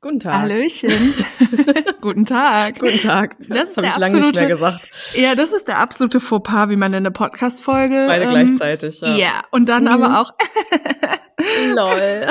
Guten Tag. Hallöchen. Guten Tag. Guten Tag. Das ist habe der ich lange nicht mehr absolute- gesagt. Ja, das ist der absolute Fauxpas, wie man in eine Podcast-Folge. Beide ähm, gleichzeitig, Ja. ja. und dann Mhm. aber auch Lol.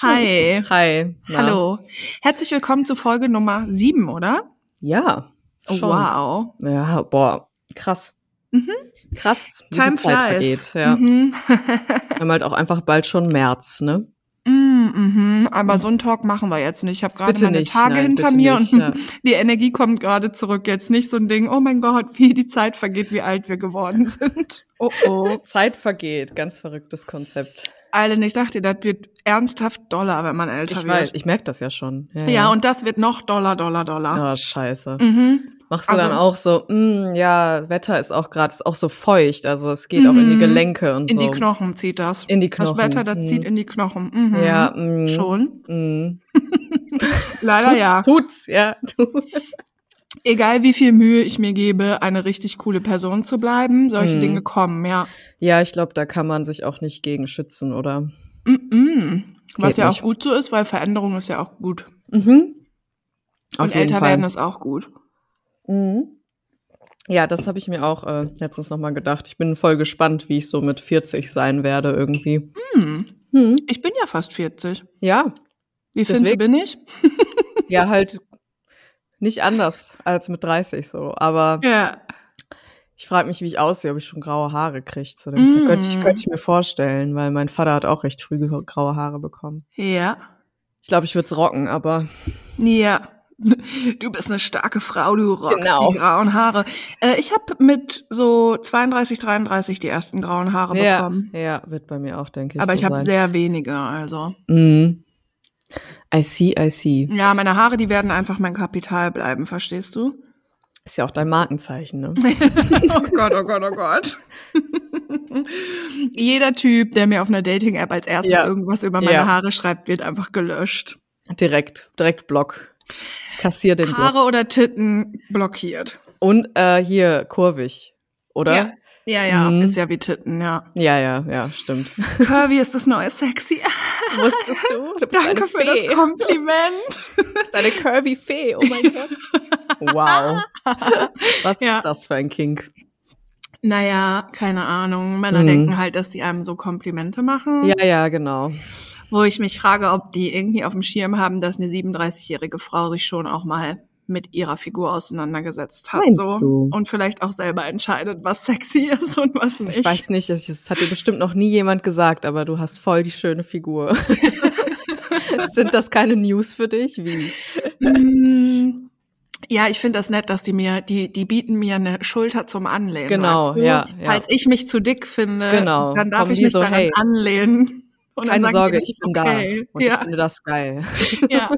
Hi. Hi. Na? Hallo. Herzlich willkommen zu Folge Nummer sieben, oder? Ja. Oh, wow. Ja, boah, krass. Mhm. Krass, wie Time die Zeit flies. vergeht. Ja. Mhm. Wir haben halt auch einfach bald schon März, ne? Mm, mhm. Aber so einen Talk machen wir jetzt nicht. Ich habe gerade meine nicht, Tage nein, hinter mir nicht, und ja. die Energie kommt gerade zurück. Jetzt nicht so ein Ding, oh mein Gott, wie die Zeit vergeht, wie alt wir geworden sind. Oh oh. Zeit vergeht. Ganz verrücktes Konzept. Eilen, ich sag dir, das wird ernsthaft doller, wenn man älter Ich wird. weiß, ich merke das ja schon. Ja, ja, und das wird noch doller, doller, doller. Oh, scheiße. Mhm. Machst du Also- dann auch so, mm, ja, Wetter ist auch gerade, ist auch so feucht, also es geht auch in die Mhm. Gelenke und In so. die Knochen zieht das. In die Knochen. Das Wetter, das Mhm. zieht in die Knochen. Mhm. Ja, mm, Schon. Mm. Leider ja. Tut's, ja. Egal wie viel Mühe ich mir gebe, eine richtig coole Person zu bleiben, solche Mhm. Dinge kommen, ja. Ja, ich glaube, da kann man sich auch nicht gegen schützen, oder? Mhm. Was ja nicht. auch gut so ist, weil Veränderung ist ja auch gut. Mhm. Auf Und älter Fall. werden ist auch gut. Mhm. Ja, das habe ich mir auch äh, letztens nochmal gedacht. Ich bin voll gespannt, wie ich so mit 40 sein werde irgendwie. Hm. Hm. Ich bin ja fast 40. Ja, Wie findest du, Deswegen- bin ich? ja, halt nicht anders als mit 30 so. Aber Ja. ich frage mich, wie ich aussehe, ob ich schon graue Haare kriege. Zu dem Zeitpunkt. könnte, ich, Mm. könnte ich mir vorstellen, weil mein Vater hat auch recht früh graue Haare bekommen. Ja. Ich glaube, ich würde es rocken, aber Ja. Du bist eine starke Frau, du rockst Genau. die grauen Haare. Äh, ich habe mit so 32, 33 die ersten grauen Haare ja, bekommen. ja, wird bei mir auch, denke ich. Aber so ich habe sehr wenige, also. Mhm. I see, I see. Ja, meine Haare, die werden einfach mein Kapital bleiben, verstehst du? Ist ja auch dein Markenzeichen, ne? oh Gott, oh Gott, oh Gott. Jeder Typ, der mir auf einer Dating-App als erstes Ja. irgendwas über meine Ja. Haare schreibt, wird einfach gelöscht. Direkt, direkt Block. Kassier den Block. Haare oder Titten blockiert. Und äh, hier kurvig, oder? Ja, ja, ja. Mhm. ist ja wie Titten, ja. ja, ja, ja, stimmt. Curvy ist das neue Sexy. Wusstest du? Du Danke für Fee. das Kompliment. Du bist eine curvy Fee, oh mein Gott. Wow. Was Ja. ist das für ein Kink? Naja, keine Ahnung. Männer Mhm. denken halt, dass sie einem so Komplimente machen. Ja, ja, genau. Wo ich mich frage, ob die irgendwie auf dem Schirm haben, dass eine 37-jährige Frau sich schon auch mal mit ihrer Figur auseinandergesetzt hat. Meinst so. du? Und vielleicht auch selber entscheidet, was sexy ist und was nicht. Ich weiß nicht, es es hat dir bestimmt noch nie jemand gesagt, aber du hast voll die schöne Figur. Sind das keine News für dich? Wie? Ja, ich finde das nett, dass die mir, die, die bieten mir eine Schulter zum Anlehnen. Genau, weißt du? ja, ja. Falls ich mich zu dick finde, Genau, dann darf kommen ich mich so, daran hey, anlehnen. Und Keine Sorge, ich ist bin okay. da und ich Ja, finde das geil. ja,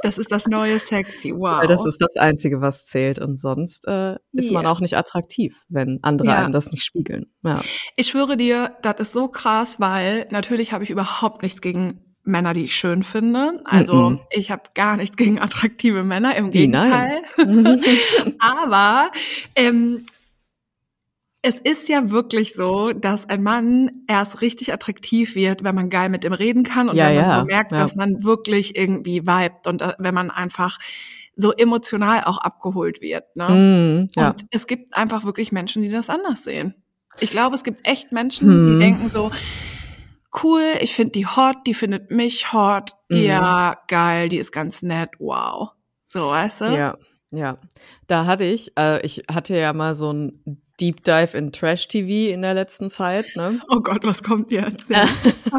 das ist das neue Sexy. Wow. Weil das ist das Einzige, was zählt. Und sonst äh, ist man Ja. auch nicht attraktiv, wenn andere Ja. einem das nicht spiegeln. Ja. Ich schwöre dir, das ist so krass, weil natürlich habe ich überhaupt nichts gegen Männer, die ich schön finde. Also Mhm. ich habe gar nichts gegen attraktive Männer, im? Gegenteil. Aber ähm, es ist ja wirklich so, dass ein Mann erst richtig attraktiv wird, wenn man geil mit ihm reden kann und Ja, wenn man ja, so merkt, ja. dass man wirklich irgendwie vibet und äh, wenn man einfach so emotional auch abgeholt wird. Ne? Mm, ja. Und es gibt einfach wirklich Menschen, die das anders sehen. Ich glaube, es gibt echt Menschen, Hm. die denken so, cool, ich finde die hot, die findet mich hot, Mhm. ja, geil, die ist ganz nett, wow. So, weißt du? Ja, ja. Da hatte ich, äh, ich hatte ja mal so ein Deep Dive in Trash TV in der letzten Zeit, ne? Oh Gott, was kommt jetzt? Ja.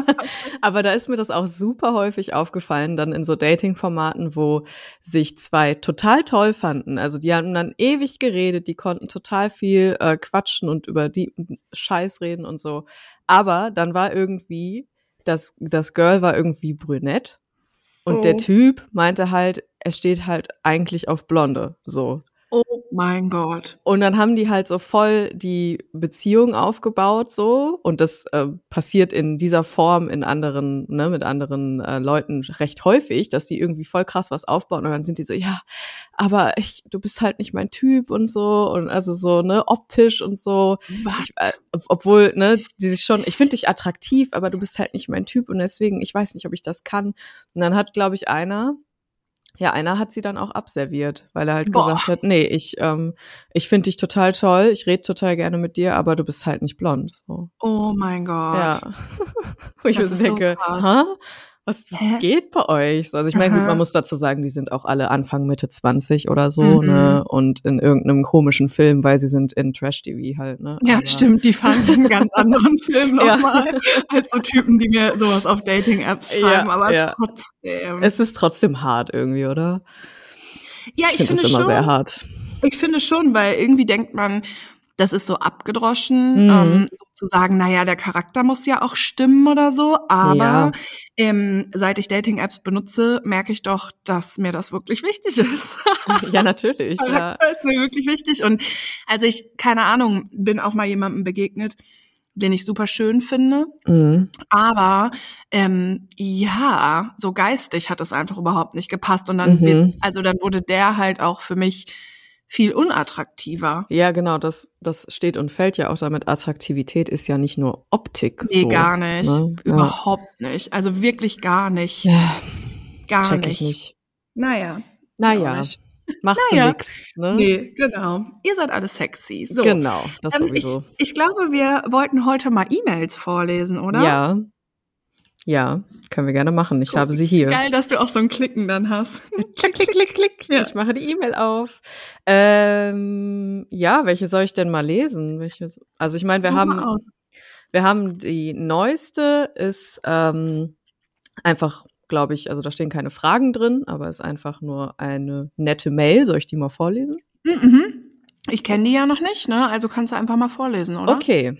Aber da ist mir das auch super häufig aufgefallen, dann in so Dating-Formaten, wo sich zwei total toll fanden. Also die haben dann ewig geredet, die konnten total viel äh, quatschen und über die Scheiß reden und so. Aber dann war irgendwie, das, das Girl war irgendwie brünett und Oh. der Typ meinte halt, er steht halt eigentlich auf Blonde, so. Oh mein Gott. Und dann haben die halt so voll die Beziehung aufgebaut, so. Und das äh, passiert in dieser Form in anderen, ne, mit anderen äh, Leuten recht häufig, dass die irgendwie voll krass was aufbauen. Und dann sind die so, ja, aber ich, du bist halt nicht mein Typ und so und also so, ne, optisch und so. Ich, äh, obwohl, ne, die sich schon, ich finde dich attraktiv, aber du bist halt nicht mein Typ und deswegen, ich weiß nicht, ob ich das kann. Und dann hat, glaube ich, einer, ja, einer hat sie dann auch abserviert, weil er halt Boah. gesagt hat, nee, ich, ähm, ich finde dich total toll, ich rede total gerne mit dir, aber du bist halt nicht blond. So. Oh mein Gott. Ja. Wo ich mir so denke, so ha? Was geht bei euch? Also ich meine, gut, man muss dazu sagen, die sind auch alle Anfang Mitte 20 oder so, mhm. ne? Und in irgendeinem komischen Film, weil sie sind in Trash-TV halt, ne? Ja, Aber stimmt, die fahren sich einen ganz anderen Film nochmal ja. als so Typen, die mir sowas auf Dating-Apps schreiben. Ja, Aber ja. trotzdem. Es ist trotzdem hart irgendwie, oder? Ja, ich, ich finde es immer schon, sehr hart. Ich finde schon, weil irgendwie denkt man, das ist so abgedroschen, mhm. ähm, so zu sagen, naja, der Charakter muss ja auch stimmen oder so. Aber ja. ähm, seit ich Dating-Apps benutze, merke ich doch, dass mir das wirklich wichtig ist. ja, natürlich. Charakter ja. ist mir wirklich wichtig. Und also ich, keine Ahnung, bin auch mal jemandem begegnet, den ich super schön finde. Mhm. Aber ähm, ja, so geistig hat es einfach überhaupt nicht gepasst. Und dann, mhm. wird, also dann wurde der halt auch für mich viel unattraktiver. Ja, genau, das, das steht und fällt ja auch damit. Attraktivität ist ja nicht nur Optik. Nee, so, gar nicht. Ne? Überhaupt ja. nicht. Also wirklich gar nicht. Ja, gar check nicht. Ich nicht. Naja. Naja. Machst naja. du nix, ne? Nee, genau. Ihr seid alle sexy. So. Genau, das ähm, sowieso. Ich, ich glaube, wir wollten heute mal E-Mails vorlesen, oder? Ja, ja, können wir gerne machen. Ich cool. habe sie hier. Geil, dass du auch so ein Klicken dann hast. klick, klick, klick, klick. Ja. Ich mache die E-Mail auf. Ähm, ja, welche soll ich denn mal lesen? Welche, also ich meine, wir Such haben, wir haben die neueste ist ähm, einfach, glaube ich, also da stehen keine Fragen drin, aber ist einfach nur eine nette Mail. Soll ich die mal vorlesen? Mhm. Ich kenne die ja noch nicht, ne? Also kannst du einfach mal vorlesen, oder? Okay.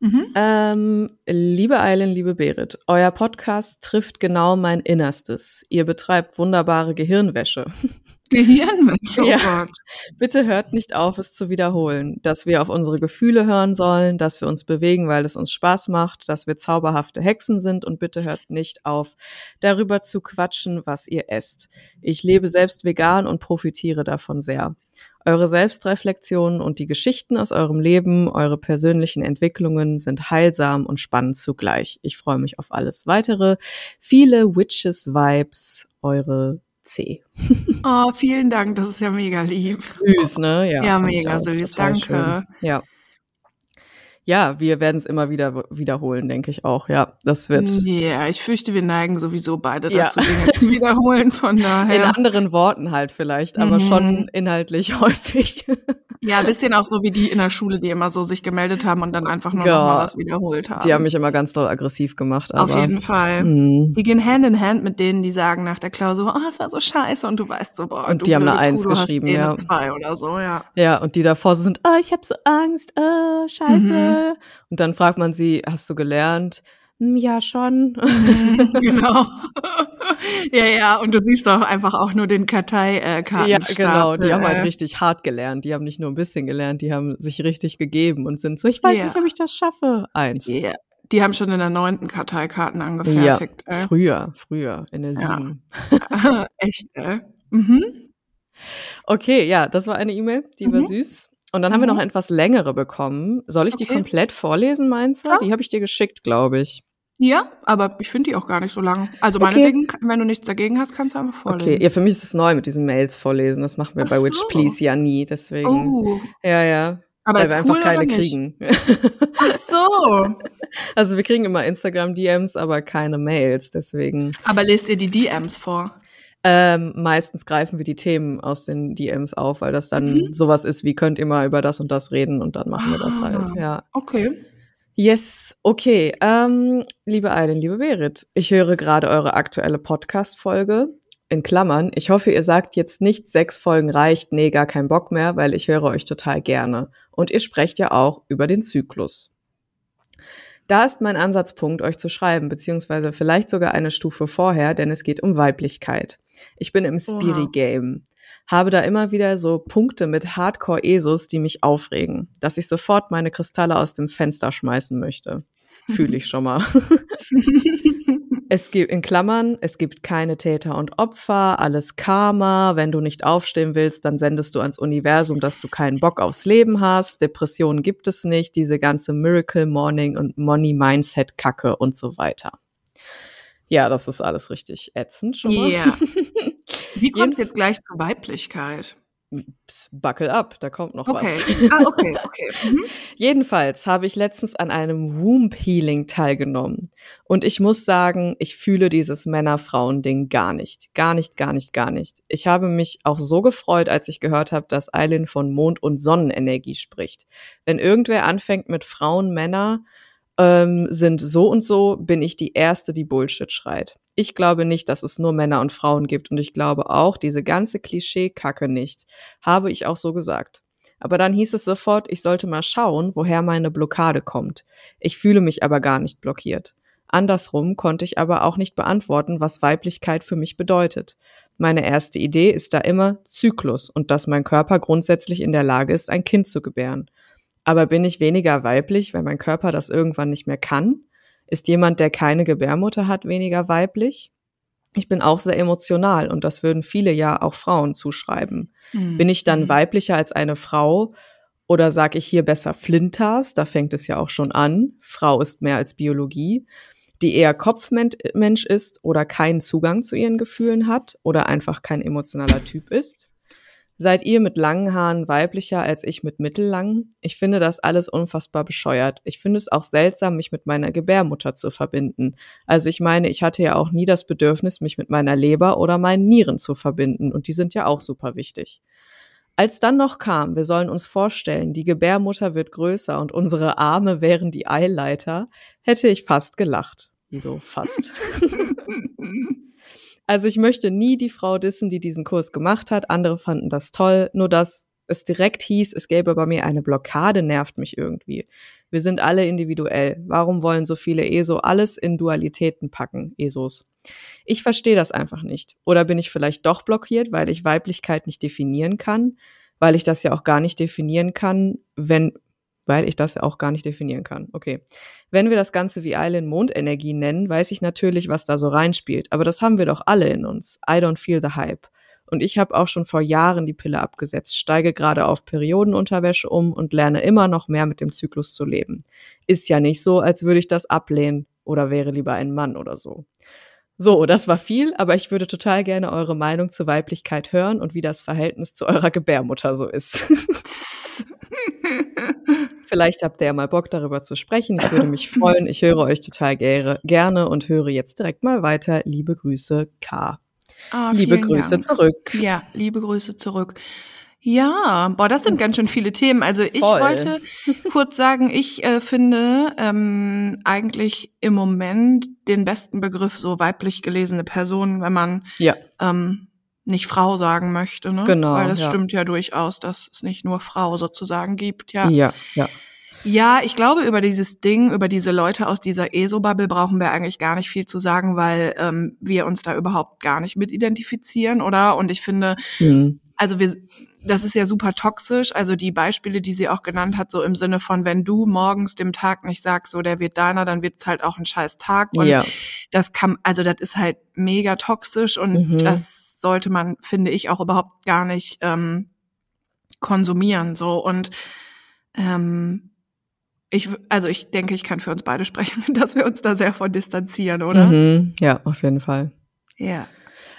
Mhm. Ähm, liebe Eilen, liebe Berit, euer Podcast trifft genau mein Innerstes. Ihr betreibt wunderbare Gehirnwäsche. Gehirnwäsche, oh ja. Gott. Bitte hört nicht auf, es zu wiederholen, dass wir auf unsere Gefühle hören sollen, dass wir uns bewegen, weil es uns Spaß macht, dass wir zauberhafte Hexen sind und bitte hört nicht auf, darüber zu quatschen, was ihr esst. Ich lebe selbst vegan und profitiere davon sehr. Eure Selbstreflexionen und die Geschichten aus eurem Leben, eure persönlichen Entwicklungen sind heilsam und spannend zugleich. Ich freue mich auf alles weitere. Viele Witches-Vibes, eure C. Oh, vielen Dank, das ist ja mega lieb. Süß, ne? Ja, ja mega süß, danke. Schön. Ja. Ja, wir werden es immer wieder wiederholen, denke ich auch. Ja, das wird. Ja, ich fürchte, wir neigen sowieso beide dazu, ja. Dinge zu wiederholen. Von daher. In anderen Worten halt vielleicht, aber mhm. schon inhaltlich häufig. Ja, ein bisschen auch so wie die in der Schule, die immer so sich gemeldet haben und dann einfach nur ja, noch mal was wiederholt haben. Die haben mich immer ganz doll aggressiv gemacht. Aber, Auf jeden Fall. Mh. Die gehen Hand in Hand mit denen, die sagen nach der Klausur, oh, es war so scheiße und du weißt so, boah, und die haben eine Eins Kuh, geschrieben, ja. Eine zwei oder so, ja. Ja, und die davor so sind, oh, ich habe so Angst, oh, scheiße. Mhm. Und dann fragt man sie, hast du gelernt? Hm, ja, schon. Mhm, genau. ja, ja, und du siehst doch einfach auch nur den Karteikartenstab. Ja, genau, die haben halt richtig hart gelernt. Die haben nicht nur ein bisschen gelernt, die haben sich richtig gegeben und sind so, ich weiß ja. nicht, ob ich das schaffe. Eins. Ja. Die haben schon in der neunten Karteikarten angefertigt. Ja, früher, früher, in der sieben. Ja. Echt, äh? Mhm. Okay, ja, das war eine E-Mail, die mhm. war süß. Und dann haben wir noch mhm. etwas längere bekommen. Soll ich okay. die komplett vorlesen, meinst du? Ja. Die habe ich dir geschickt, glaube ich. Ja, aber ich finde die auch gar nicht so lang. Also meinetwegen, okay. wenn du nichts dagegen hast, kannst du einfach vorlesen. Okay, ja, für mich ist es neu mit diesen Mails vorlesen. Das machen wir Ach bei so. Witch Please ja nie, deswegen. Oh. Ja, ja. Aber weil wir cool einfach keine kriegen. Ach so. Also wir kriegen immer Instagram-DMs, aber keine Mails, deswegen. Aber lest ihr die DMs vor? Ähm, meistens greifen wir die Themen aus den DMs auf, weil das dann mhm. sowas ist, wie könnt ihr mal über das und das reden und dann machen wir das halt. Ah, ja. Okay. Yes, okay. Ähm, liebe Eileen, liebe Berit, ich höre gerade eure aktuelle Podcast-Folge. In Klammern, ich hoffe, ihr sagt jetzt nicht, sechs Folgen reicht, nee, gar kein Bock mehr, weil ich höre euch total gerne. Und ihr sprecht ja auch über den Zyklus. Da ist mein Ansatzpunkt, euch zu schreiben, beziehungsweise vielleicht sogar eine Stufe vorher, denn es geht um Weiblichkeit. Ich bin im Spiri-Game habe da immer wieder so Punkte mit Hardcore-Esos, die mich aufregen, dass ich sofort meine Kristalle aus dem Fenster schmeißen möchte. Fühle ich schon mal. Es gibt in Klammern, es gibt keine Täter und Opfer, alles Karma. Wenn du nicht aufstehen willst, dann sendest du ans Universum, dass du keinen Bock aufs Leben hast. Depressionen gibt es nicht, diese ganze Miracle Morning und Money Mindset Kacke und so weiter. Ja, das ist alles richtig ätzend schon mal. Ja. Wie kommt es jetzt gleich zur Weiblichkeit? Buckle up, da kommt noch okay. was. Ah, okay, okay. Mhm. Jedenfalls habe ich letztens an einem Womb Healing teilgenommen. Und ich muss sagen, ich fühle dieses Männer-Frauen-Ding gar nicht. Gar nicht, gar nicht, gar nicht. Ich habe mich auch so gefreut, als ich gehört habe, dass Eileen von Mond- und Sonnenenergie spricht. Wenn irgendwer anfängt mit Frauen, Männer, ähm, sind so und so, bin ich die Erste, die Bullshit schreit. Ich glaube nicht, dass es nur Männer und Frauen gibt und ich glaube auch diese ganze Klischee-Kacke nicht. Habe ich auch so gesagt. Aber dann hieß es sofort, ich sollte mal schauen, woher meine Blockade kommt. Ich fühle mich aber gar nicht blockiert. Andersrum konnte ich aber auch nicht beantworten, was Weiblichkeit für mich bedeutet. Meine erste Idee ist da immer Zyklus und dass mein Körper grundsätzlich in der Lage ist, ein Kind zu gebären. Aber bin ich weniger weiblich, weil mein Körper das irgendwann nicht mehr kann? Ist jemand, der keine Gebärmutter hat, weniger weiblich? Ich bin auch sehr emotional und das würden viele ja auch Frauen zuschreiben. Mhm. Bin ich dann mhm. weiblicher als eine Frau oder sage ich hier besser Flintas? Da fängt es ja auch schon an. Frau ist mehr als Biologie die eher Kopfmensch ist oder keinen Zugang zu ihren Gefühlen hat oder einfach kein emotionaler Typ ist. Seid ihr mit langen Haaren weiblicher als ich mit mittellangen? Ich finde das alles unfassbar bescheuert. Ich finde es auch seltsam, mich mit meiner Gebärmutter zu verbinden. Also ich meine, ich hatte ja auch nie das Bedürfnis, mich mit meiner Leber oder meinen Nieren zu verbinden. Und die sind ja auch super wichtig. Als dann noch kam, wir sollen uns vorstellen, die Gebärmutter wird größer und unsere Arme wären die Eileiter, hätte ich fast gelacht. Wieso fast? Also ich möchte nie die Frau dissen, die diesen Kurs gemacht hat. Andere fanden das toll. Nur dass es direkt hieß, es gäbe bei mir eine Blockade, nervt mich irgendwie. Wir sind alle individuell. Warum wollen so viele ESO alles in Dualitäten packen, ESOs? Ich verstehe das einfach nicht. Oder bin ich vielleicht doch blockiert, weil ich Weiblichkeit nicht definieren kann? Weil ich das ja auch gar nicht definieren kann, wenn weil ich das auch gar nicht definieren kann. Okay. Wenn wir das Ganze wie Island Mondenergie nennen, weiß ich natürlich, was da so reinspielt. Aber das haben wir doch alle in uns. I don't feel the hype. Und ich habe auch schon vor Jahren die Pille abgesetzt, steige gerade auf Periodenunterwäsche um und lerne immer noch mehr mit dem Zyklus zu leben. Ist ja nicht so, als würde ich das ablehnen oder wäre lieber ein Mann oder so. So, das war viel, aber ich würde total gerne eure Meinung zur Weiblichkeit hören und wie das Verhältnis zu eurer Gebärmutter so ist. Vielleicht habt ihr ja mal Bock darüber zu sprechen. Ich würde mich freuen. Ich höre euch total gerne und höre jetzt direkt mal weiter. Liebe Grüße, K. Ah, liebe Grüße Dank. zurück. Ja, liebe Grüße zurück. Ja, boah, das sind ganz schön viele Themen. Also ich Voll. wollte kurz sagen, ich äh, finde ähm, eigentlich im Moment den besten Begriff so weiblich gelesene Person, wenn man ja. ähm, nicht Frau sagen möchte, ne? Genau. Weil das ja. stimmt ja durchaus, dass es nicht nur Frau sozusagen gibt, ja. Ja, ja. Ja, ich glaube, über dieses Ding, über diese Leute aus dieser ESO-Bubble brauchen wir eigentlich gar nicht viel zu sagen, weil ähm, wir uns da überhaupt gar nicht mit identifizieren, oder? Und ich finde, mhm. also wir, das ist ja super toxisch. Also die Beispiele, die sie auch genannt hat, so im Sinne von, wenn du morgens dem Tag nicht sagst, so der wird deiner, dann wird's halt auch ein scheiß Tag. Und ja. das kann, also das ist halt mega toxisch und mhm. das sollte man, finde ich, auch überhaupt gar nicht ähm, konsumieren. So und ähm, ich, also ich denke, ich kann für uns beide sprechen, dass wir uns da sehr von distanzieren, oder? Mhm, ja, auf jeden Fall. Ja.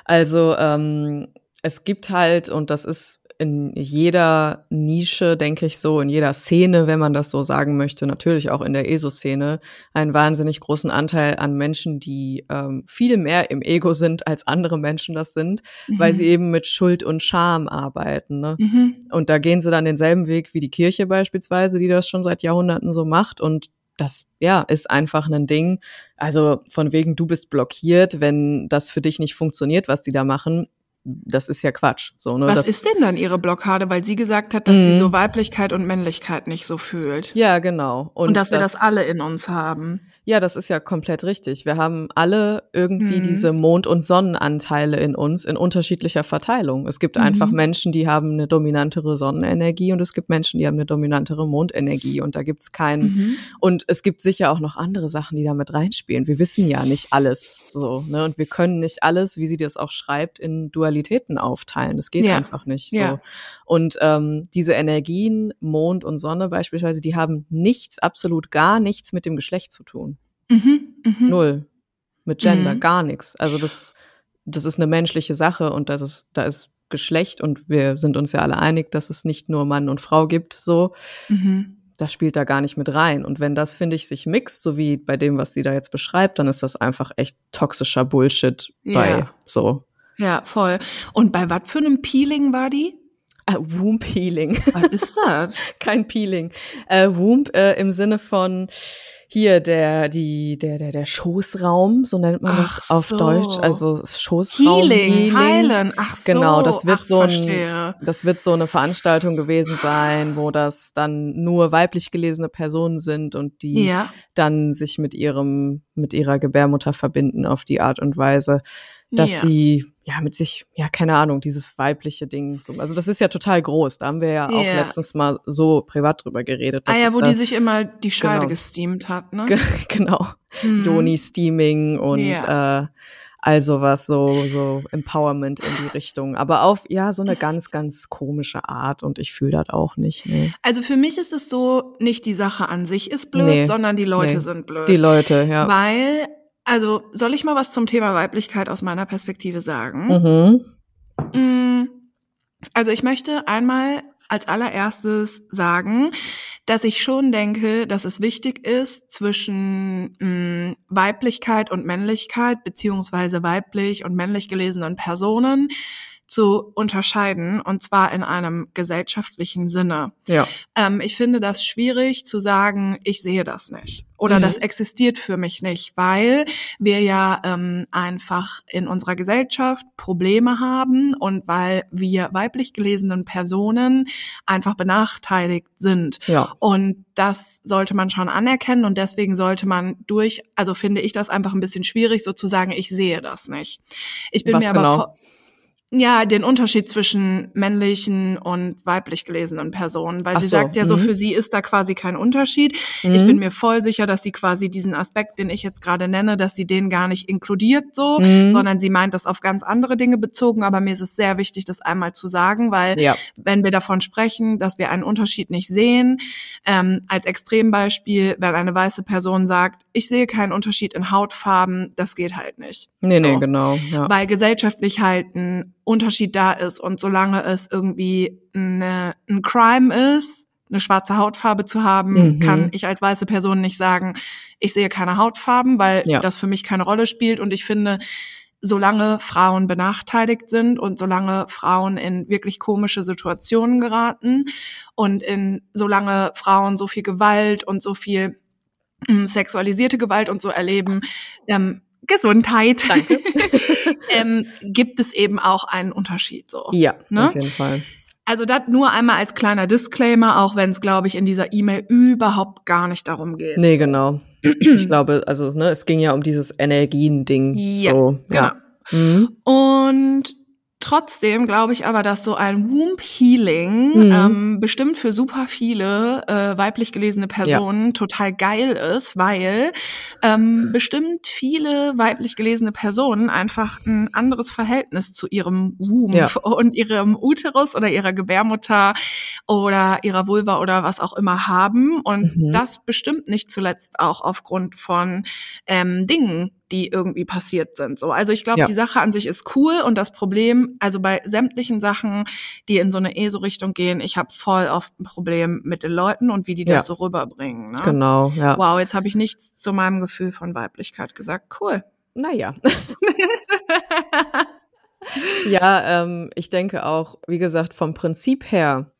Also ähm, es gibt halt, und das ist in jeder Nische, denke ich so, in jeder Szene, wenn man das so sagen möchte, natürlich auch in der ESO-Szene, einen wahnsinnig großen Anteil an Menschen, die ähm, viel mehr im Ego sind, als andere Menschen das sind, mhm. weil sie eben mit Schuld und Scham arbeiten. Ne? Mhm. Und da gehen sie dann denselben Weg wie die Kirche beispielsweise, die das schon seit Jahrhunderten so macht und das ja ist einfach ein Ding. Also von wegen du bist blockiert, wenn das für dich nicht funktioniert, was die da machen das ist ja Quatsch. So, ne? Was das, ist denn dann ihre Blockade? Weil sie gesagt hat, dass Mhm. sie so Weiblichkeit und Männlichkeit nicht so fühlt. Ja, genau. Und, dass wir das alle in uns haben. Ja, das ist ja komplett richtig. Wir haben alle irgendwie Mhm. diese Mond- und Sonnenanteile in uns in unterschiedlicher Verteilung. Es gibt einfach Mhm. Menschen, die haben eine dominantere Sonnenenergie und es gibt Menschen, die haben eine dominantere Mondenergie und da gibt's keinen. Mhm. Und es gibt sicher auch noch andere Sachen, die da mit reinspielen. Wir wissen ja nicht alles so, ne? Und wir können nicht alles, wie sie das auch schreibt, in Dualitäten aufteilen. Das geht Ja. einfach nicht so. Ja. Und ähm, diese Energien, Mond und Sonne beispielsweise, die haben nichts, absolut gar nichts mit dem Geschlecht zu tun. Mhm. Mhm. Null. Mit Gender, Mhm. gar nichts. Also das, das ist eine menschliche Sache und das ist, da ist Geschlecht und wir sind uns ja alle einig, dass es nicht nur Mann und Frau gibt, so. Mhm. Das spielt da gar nicht mit rein. Und wenn das, finde ich, sich mixt, so wie bei dem, was sie da jetzt beschreibt, dann ist das einfach echt toxischer Bullshit bei Ja. so. Ja, voll. Und bei was für einem Peeling war die? Äh, Womb Healing. Was ist das? Kein Peeling. Äh, Womb äh, im Sinne von hier der, die, der, der, der Schoßraum, so nennt man das Ach auf so. Deutsch. Also Schoßraum. Healing, heilen. Ach so. Genau, das wird Ach, so ein, verstehe. das wird so eine Veranstaltung gewesen sein, wo das dann nur weiblich gelesene Personen sind und die Ja. dann sich mit ihrem, mit ihrer Gebärmutter verbinden auf die Art und Weise, dass ja. sie ja mit sich, ja, keine Ahnung, dieses weibliche Ding. So, also das ist ja total groß. Da haben wir ja auch Ja. letztens mal so privat drüber geredet. Ah Das ja, ist wo da, die sich immer die Scheide Genau. gesteamt hat, ne? Ge- genau, Mhm. Yoni-Steaming und Ja. äh, also was so, so Empowerment in die Richtung. Aber auf, ja, so eine ganz, ganz komische Art und ich fühle das auch nicht. Nee. Also für mich ist es so, nicht die Sache an sich ist blöd, Nee. sondern die Leute Nee. sind blöd. Die Leute, ja. Weil, also soll ich mal was zum Thema Weiblichkeit aus meiner Perspektive sagen? Mhm. Mm, Also ich möchte einmal als allererstes sagen, dass ich schon denke, dass es wichtig ist, zwischen mh, Weiblichkeit und Männlichkeit beziehungsweise weiblich und männlich gelesenen Personen zu unterscheiden, und zwar in einem gesellschaftlichen Sinne. Ja. Ähm, ich finde das schwierig zu sagen, ich sehe das nicht oder Mhm. das existiert für mich nicht, weil wir ja ähm, einfach in unserer Gesellschaft Probleme haben und weil wir weiblich gelesenen Personen einfach benachteiligt sind. Ja. Und das sollte man schon anerkennen und deswegen sollte man durch, also finde ich das einfach ein bisschen schwierig, sozusagen, ich sehe das nicht. Ich bin Was mir aber genau? Ja, den Unterschied zwischen männlichen und weiblich gelesenen Personen, weil Ach sie so, sagt ja so, mhm. für sie ist da quasi kein Unterschied. Ich Mhm. bin mir voll sicher, dass sie quasi diesen Aspekt, den ich jetzt gerade nenne, dass sie den gar nicht inkludiert so, Mhm. sondern sie meint das auf ganz andere Dinge bezogen. Aber mir ist es sehr wichtig, das einmal zu sagen, weil Ja. wenn wir davon sprechen, dass wir einen Unterschied nicht sehen, ähm, als Extrembeispiel, wenn eine weiße Person sagt, ich sehe keinen Unterschied in Hautfarben, das geht halt nicht. Nee, nee, So. genau. Ja. Weil gesellschaftlich halt ein Unterschied da ist und solange es irgendwie eine, ein Crime ist, eine schwarze Hautfarbe zu haben, Mhm. kann ich als weiße Person nicht sagen, ich sehe keine Hautfarben, weil Ja. das für mich keine Rolle spielt. Und ich finde, solange Frauen benachteiligt sind und solange Frauen in wirklich komische Situationen geraten und in solange Frauen so viel Gewalt und so viel ähm, sexualisierte Gewalt und so erleben, ähm, Gesundheit, Danke. ähm, gibt es eben auch einen Unterschied so. ja, Ne? auf jeden Fall. Also das nur einmal als kleiner Disclaimer, auch wenn es, glaube ich, in dieser E-Mail überhaupt gar nicht darum geht. Nee, genau. ich glaube, also ne, es ging ja um dieses Energien-Ding. Ja, so, ja. Mhm. Und trotzdem glaube ich aber, dass so ein Womb Healing Mhm. ähm, bestimmt für super viele äh, weiblich gelesene Personen total geil ist, weil ähm, bestimmt viele weiblich gelesene Personen einfach ein anderes Verhältnis zu ihrem Womb Ja. und ihrem Uterus oder ihrer Gebärmutter oder ihrer Vulva oder was auch immer haben und Mhm. das bestimmt nicht zuletzt auch aufgrund von ähm, Dingen, die irgendwie passiert sind. So, also ich glaube, Ja. die Sache an sich ist cool und das Problem, also bei sämtlichen Sachen, die in so eine ESO-Richtung gehen, ich habe voll oft ein Problem mit den Leuten und wie die Ja. das so rüberbringen. Ne? Genau, ja. Wow, jetzt habe ich nichts zu meinem Gefühl von Weiblichkeit gesagt. Cool. Naja. ja, ähm, ich denke auch, wie gesagt, vom Prinzip her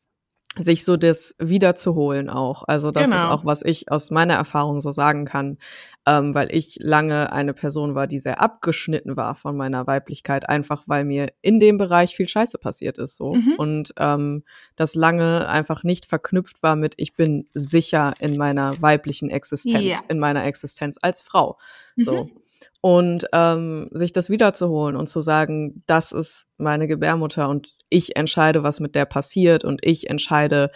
sich so das wiederzuholen auch. Also das Genau. ist auch, was ich aus meiner Erfahrung so sagen kann, ähm, weil ich lange eine Person war, die sehr abgeschnitten war von meiner Weiblichkeit, einfach weil mir in dem Bereich viel Scheiße passiert ist so Mhm. und ähm, das lange einfach nicht verknüpft war mit ich bin sicher in meiner weiblichen Existenz, Ja. in meiner Existenz als Frau. So. Mhm. Und ähm, sich das wiederzuholen und zu sagen, das ist meine Gebärmutter und ich entscheide, was mit der passiert und ich entscheide,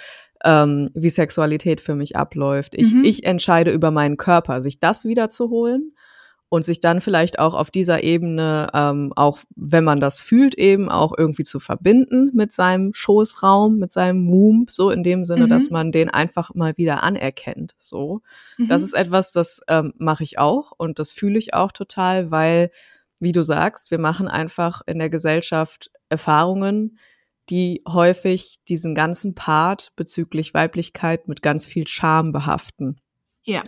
ähm, wie Sexualität für mich abläuft. Ich, Mhm. ich entscheide über meinen Körper, sich das wiederzuholen und sich dann vielleicht auch auf dieser Ebene, ähm, auch wenn man das fühlt, eben auch irgendwie zu verbinden mit seinem Schoßraum, mit seinem Womb, so in dem Sinne, Mhm. dass man den einfach mal wieder anerkennt. So. Das Mhm. ist etwas, das ähm, mache ich auch und das fühle ich auch total, weil, wie du sagst, wir machen einfach in der Gesellschaft Erfahrungen, die häufig diesen ganzen Part bezüglich Weiblichkeit mit ganz viel Scham behaften. Ja.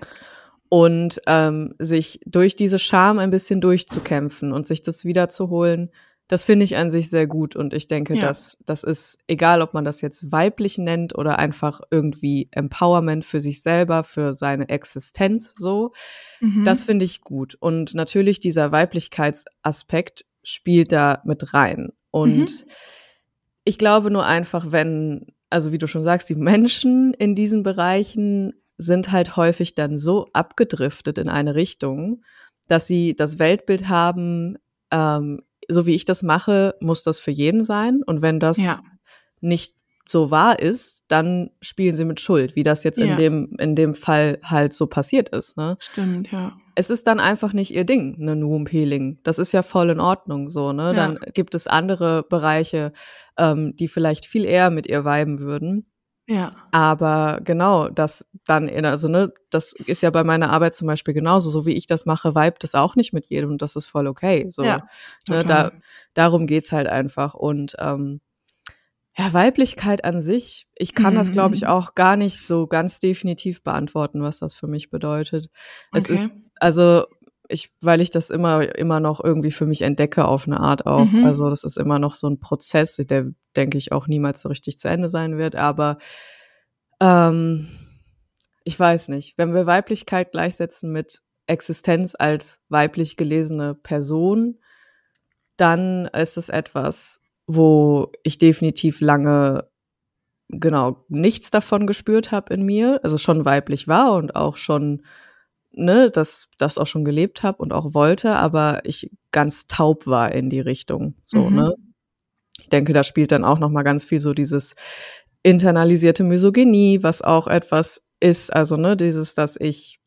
Und ähm, sich durch diese Scham ein bisschen durchzukämpfen und sich das wiederzuholen, das finde ich an sich sehr gut. Und ich denke, Ja. dass das ist, egal ob man das jetzt weiblich nennt oder einfach irgendwie Empowerment für sich selber, für seine Existenz so, Mhm. das finde ich gut. Und natürlich dieser Weiblichkeitsaspekt spielt da mit rein. Und Mhm. ich glaube nur einfach, wenn, also wie du schon sagst, die Menschen in diesen Bereichen sind halt häufig dann so abgedriftet in eine Richtung, dass sie das Weltbild haben, ähm, so wie ich das mache, muss das für jeden sein. Und wenn das Ja. nicht so wahr ist, dann spielen sie mit Schuld, wie das jetzt in Ja. dem, in dem Fall halt so passiert ist. Ne? Stimmt, ja. es ist dann einfach nicht ihr Ding, ne Womb Healing. Das ist ja voll in Ordnung so, ne? Ja. Dann gibt es andere Bereiche, ähm, die vielleicht viel eher mit ihr weiben würden. Ja. Aber genau, das dann, in, also ne, das ist ja bei meiner Arbeit zum Beispiel genauso. So wie ich das mache, vibet es auch nicht mit jedem und das ist voll okay. So, Ja, ne, da, darum geht's halt einfach. Und ähm, ja, Weiblichkeit an sich, ich kann das, glaube ich, Mhm. auch gar nicht so ganz definitiv beantworten, was das für mich bedeutet. Es ist also ich, weil ich das immer, immer noch irgendwie für mich entdecke auf eine Art auch. Mhm. Also das ist immer noch so ein Prozess, der, denke ich, auch niemals so richtig zu Ende sein wird. Aber ähm, ich weiß nicht, wenn wir Weiblichkeit gleichsetzen mit Existenz als weiblich gelesene Person, dann ist es etwas, wo ich definitiv lange genau nichts davon gespürt habe in mir, also schon weiblich war und auch schon ne, das das auch schon gelebt habe und auch wollte, aber ich ganz taub war in die Richtung, so Mhm. ne. Ich denke, da spielt dann auch noch mal ganz viel so dieses internalisierte Misogynie, was auch etwas ist, also ne, dieses, dass ich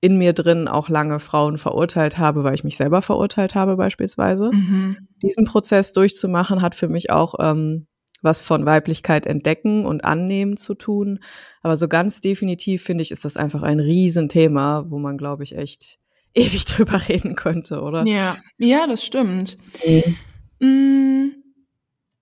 in mir drin auch lange Frauen verurteilt habe, weil ich mich selber verurteilt habe beispielsweise Mhm. diesen Prozess durchzumachen, hat für mich auch ähm, was von Weiblichkeit entdecken und annehmen zu tun. Aber so ganz definitiv finde ich, ist das einfach ein Riesenthema, wo man, glaube ich, echt ewig drüber reden könnte, oder? Ja, ja, das stimmt. Mhm. Mm,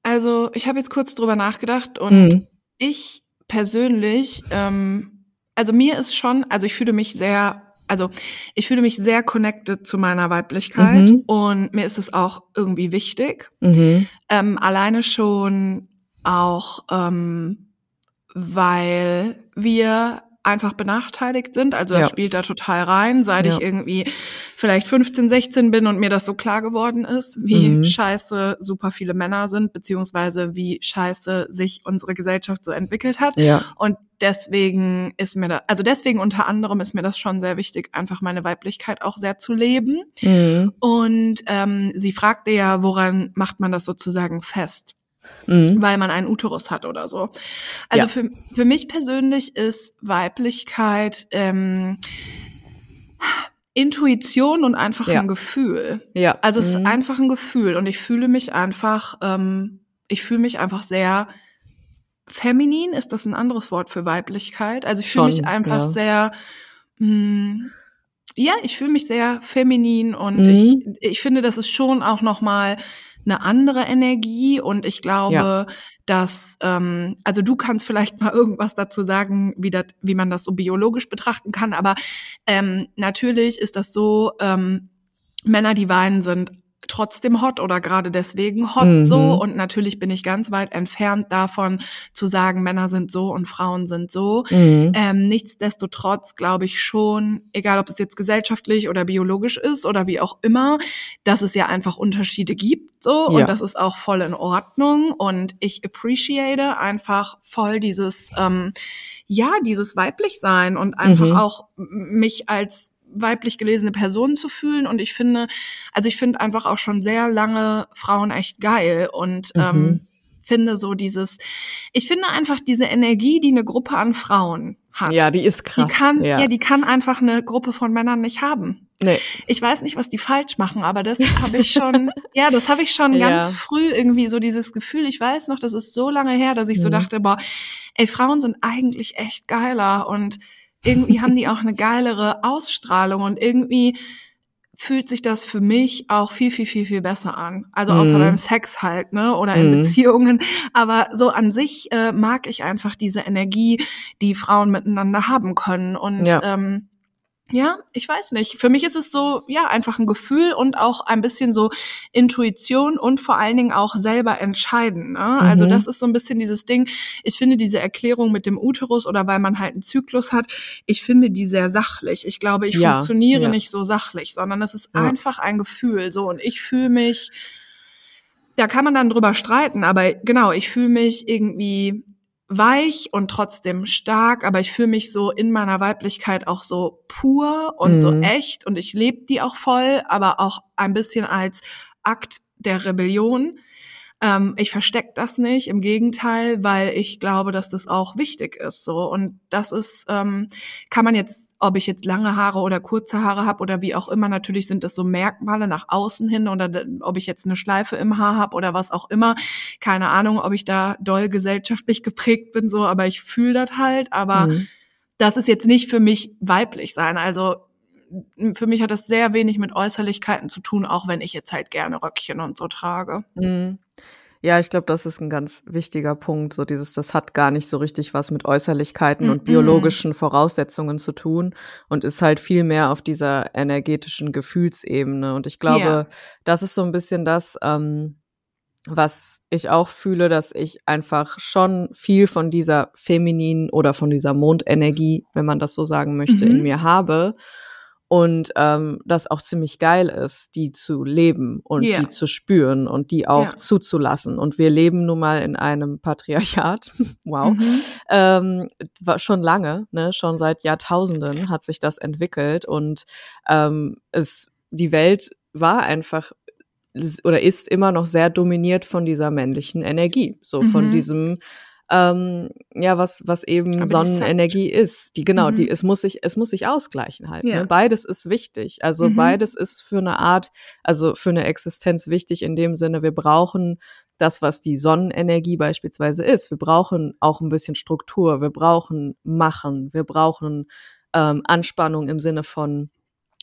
Also, ich habe jetzt kurz drüber nachgedacht und Mhm. ich persönlich, ähm, also mir ist schon, also ich fühle mich sehr, also ich fühle mich sehr connected zu meiner Weiblichkeit Mhm. und mir ist es auch irgendwie wichtig. Mhm. Ähm, alleine schon auch, ähm, weil wir einfach benachteiligt sind. Also das Ja. spielt da total rein, seit Ja. ich irgendwie vielleicht 15, 16 bin und mir das so klar geworden ist, wie Mhm. scheiße super viele Männer sind, beziehungsweise wie scheiße sich unsere Gesellschaft so entwickelt hat. Ja. Und deswegen ist mir da, also deswegen unter anderem ist mir das schon sehr wichtig, einfach meine Weiblichkeit auch sehr zu leben. Mhm. Und ähm, sie fragte ja, woran macht man das sozusagen fest? Mhm. weil man einen Uterus hat oder so. Also Ja. für, für mich persönlich ist Weiblichkeit ähm, Intuition und einfach Ja. ein Gefühl. Ja. Also es ist Mhm. einfach ein Gefühl und ich fühle mich einfach, ähm, ich fühle mich einfach sehr feminin. Ist das ein anderes Wort für Weiblichkeit? Also ich fühle mich einfach ja. sehr mh, ja, ich fühle mich sehr feminin und Mhm. ich, ich finde, das ist schon auch noch mal eine andere Energie und ich glaube, Ja. dass ähm, also du kannst vielleicht mal irgendwas dazu sagen, wie das, wie man das so biologisch betrachten kann, aber ähm, natürlich ist das so, ähm, Männer, die weinen, sind trotzdem hot oder gerade deswegen hot mhm. so und natürlich bin ich ganz weit entfernt davon zu sagen, Männer sind so und Frauen sind so. Mhm. Ähm, nichtsdestotrotz glaube ich schon, egal ob es jetzt gesellschaftlich oder biologisch ist oder wie auch immer, dass es ja einfach Unterschiede gibt so ja. und das ist auch voll in Ordnung und ich appreciate einfach voll dieses ähm, ja dieses weiblich sein und einfach mhm. auch mich als weiblich gelesene Person zu fühlen. Und ich finde, also ich finde einfach auch schon sehr lange Frauen echt geil und mhm. ähm, finde so dieses, ich finde einfach diese Energie, die eine Gruppe an Frauen hat. Ja, die ist krass. Die kann, ja. ja, die kann einfach eine Gruppe von Männern nicht haben. Nee. Ich weiß nicht, was die falsch machen, aber das habe ich schon, ja, das habe ich schon ja. ganz früh irgendwie so dieses Gefühl. Ich weiß noch, das ist so lange her, dass ich mhm. so dachte, boah, ey, Frauen sind eigentlich echt geiler und irgendwie haben die auch eine geilere Ausstrahlung und irgendwie fühlt sich das für mich auch viel, viel, viel, viel besser an. Also außer mhm. beim Sex halt, ne? Oder in mhm. Beziehungen. Aber so an sich äh, mag ich einfach diese Energie, die Frauen miteinander haben können. Und ja. ähm, ja, ich weiß nicht. Für mich ist es so, ja, einfach ein Gefühl und auch ein bisschen so Intuition und vor allen Dingen auch selber entscheiden. Ne? Also mhm. Also das ist so ein bisschen dieses Ding. Ich finde diese Erklärung mit dem Uterus oder weil man halt einen Zyklus hat, ich finde die sehr sachlich. Ich glaube, ich ja, funktioniere ja. nicht so sachlich, sondern es ist ja. einfach ein Gefühl. So und ich fühle mich da kann man dann drüber streiten, aber genau, ich fühle mich irgendwie weich und trotzdem stark, aber ich fühle mich so in meiner Weiblichkeit auch so pur und mhm. so echt und ich lebe die auch voll, aber auch ein bisschen als Akt der Rebellion. Ähm, ich verstecke das nicht, im Gegenteil, weil ich glaube, dass das auch wichtig ist. So und das ist, ähm, kann man jetzt ob ich jetzt lange Haare oder kurze Haare habe oder wie auch immer. Natürlich sind das so Merkmale nach außen hin oder ob ich jetzt eine Schleife im Haar habe oder was auch immer. Keine Ahnung, ob ich da doll gesellschaftlich geprägt bin, so, aber ich fühle das halt. Aber mhm. das ist jetzt nicht für mich weiblich sein. Also für mich hat das sehr wenig mit Äußerlichkeiten zu tun, auch wenn ich jetzt halt gerne Röckchen und so trage. Mhm. Ja, ich glaube, das ist ein ganz wichtiger Punkt. So dieses, das hat gar nicht so richtig was mit Äußerlichkeiten mm -mm. und biologischen Voraussetzungen zu tun und ist halt viel mehr auf dieser energetischen Gefühlsebene. Und ich glaube, yeah. das ist so ein bisschen das, ähm, was ich auch fühle, dass ich einfach schon viel von dieser femininen oder von dieser Mondenergie, wenn man das so sagen möchte, mhm. in mir habe und ähm, das auch ziemlich geil ist, die zu leben und yeah. die zu spüren und die auch yeah. zuzulassen. Und wir leben nun mal in einem Patriarchat, wow, mhm. ähm, schon lange, ne, schon seit Jahrtausenden hat sich das entwickelt und ähm, es die Welt war einfach oder ist immer noch sehr dominiert von dieser männlichen Energie, so mhm. von diesem ähm, ja, was, was eben Aber Sonnenenergie ist. Die, genau, mhm. die, es muss sich, es muss sich ausgleichen halt. Ne? Ja. Ne? Beides ist wichtig. Also mhm. beides ist für eine Art, also für eine Existenz wichtig in dem Sinne, wir brauchen das, was die Sonnenenergie beispielsweise ist. Wir brauchen auch ein bisschen Struktur, wir brauchen Machen, wir brauchen ähm, Anspannung im Sinne von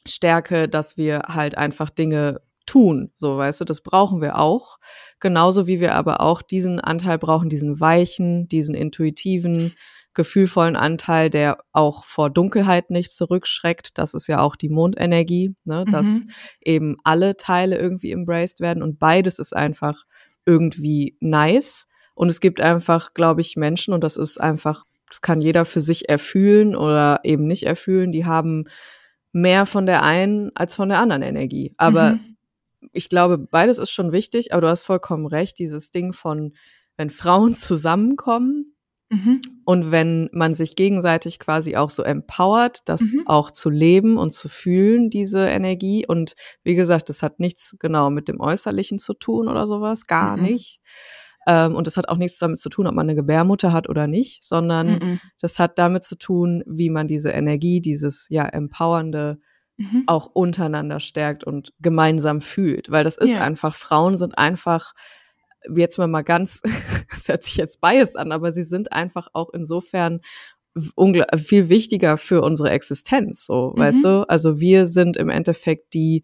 Stärke, dass wir halt einfach Dinge tun. So, weißt du, das brauchen wir auch. Genauso wie wir aber auch diesen Anteil brauchen, diesen weichen, diesen intuitiven, gefühlvollen Anteil, der auch vor Dunkelheit nicht zurückschreckt. Das ist ja auch die Mondenergie, ne? dass mhm. eben alle Teile irgendwie embraced werden und beides ist einfach irgendwie nice. Und es gibt einfach, glaube ich, Menschen und das ist einfach, das kann jeder für sich erfühlen oder eben nicht erfühlen, die haben mehr von der einen als von der anderen Energie. Aber mhm ich glaube, beides ist schon wichtig, aber du hast vollkommen recht, dieses Ding von, wenn Frauen zusammenkommen mhm. und wenn man sich gegenseitig quasi auch so empowert, das mhm. auch zu leben und zu fühlen, diese Energie. Und wie gesagt, das hat nichts genau mit dem Äußerlichen zu tun oder sowas, gar mhm. nicht. Ähm, und das hat auch nichts damit zu tun, ob man eine Gebärmutter hat oder nicht, sondern mhm. das hat damit zu tun, wie man diese Energie, dieses ja empowernde mhm. auch untereinander stärkt und gemeinsam fühlt. Weil das ist ja. einfach, Frauen sind einfach, jetzt mal mal ganz, das hört sich jetzt biased an, aber sie sind einfach auch insofern viel wichtiger für unsere Existenz, so, mhm. weißt du? Also wir sind im Endeffekt die,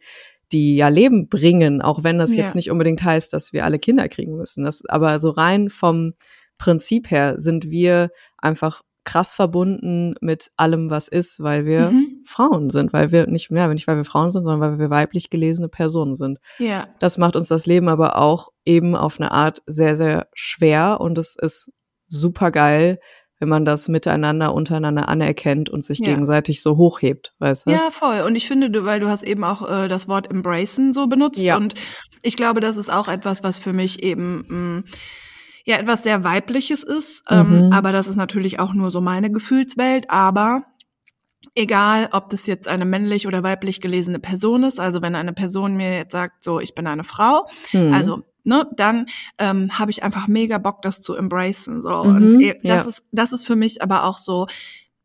die ja Leben bringen, auch wenn das ja. jetzt nicht unbedingt heißt, dass wir alle Kinder kriegen müssen. Das, aber so rein vom Prinzip her sind wir einfach krass verbunden mit allem, was ist, weil wir mhm Frauen sind, weil wir nicht mehr, nicht weil wir Frauen sind, sondern weil wir weiblich gelesene Personen sind. Ja. Das macht uns das Leben aber auch eben auf eine Art sehr, sehr schwer und es ist super geil, wenn man das miteinander, untereinander anerkennt und sich ja. gegenseitig so hochhebt, weißt du? Ja, voll. Und ich finde, du, weil du hast eben auch äh, das Wort embracen so benutzt ja. und ich glaube, das ist auch etwas, was für mich eben mh, mm, ja etwas sehr weibliches ist, ähm, mhm. aber das ist natürlich auch nur so meine Gefühlswelt, aber egal, ob das jetzt eine männlich oder weiblich gelesene Person ist, also wenn eine Person mir jetzt sagt, so ich bin eine Frau, mhm. also ne, dann ähm, habe ich einfach mega Bock, das zu embracen. So. Mhm, und das ja. ist, das ist für mich aber auch so,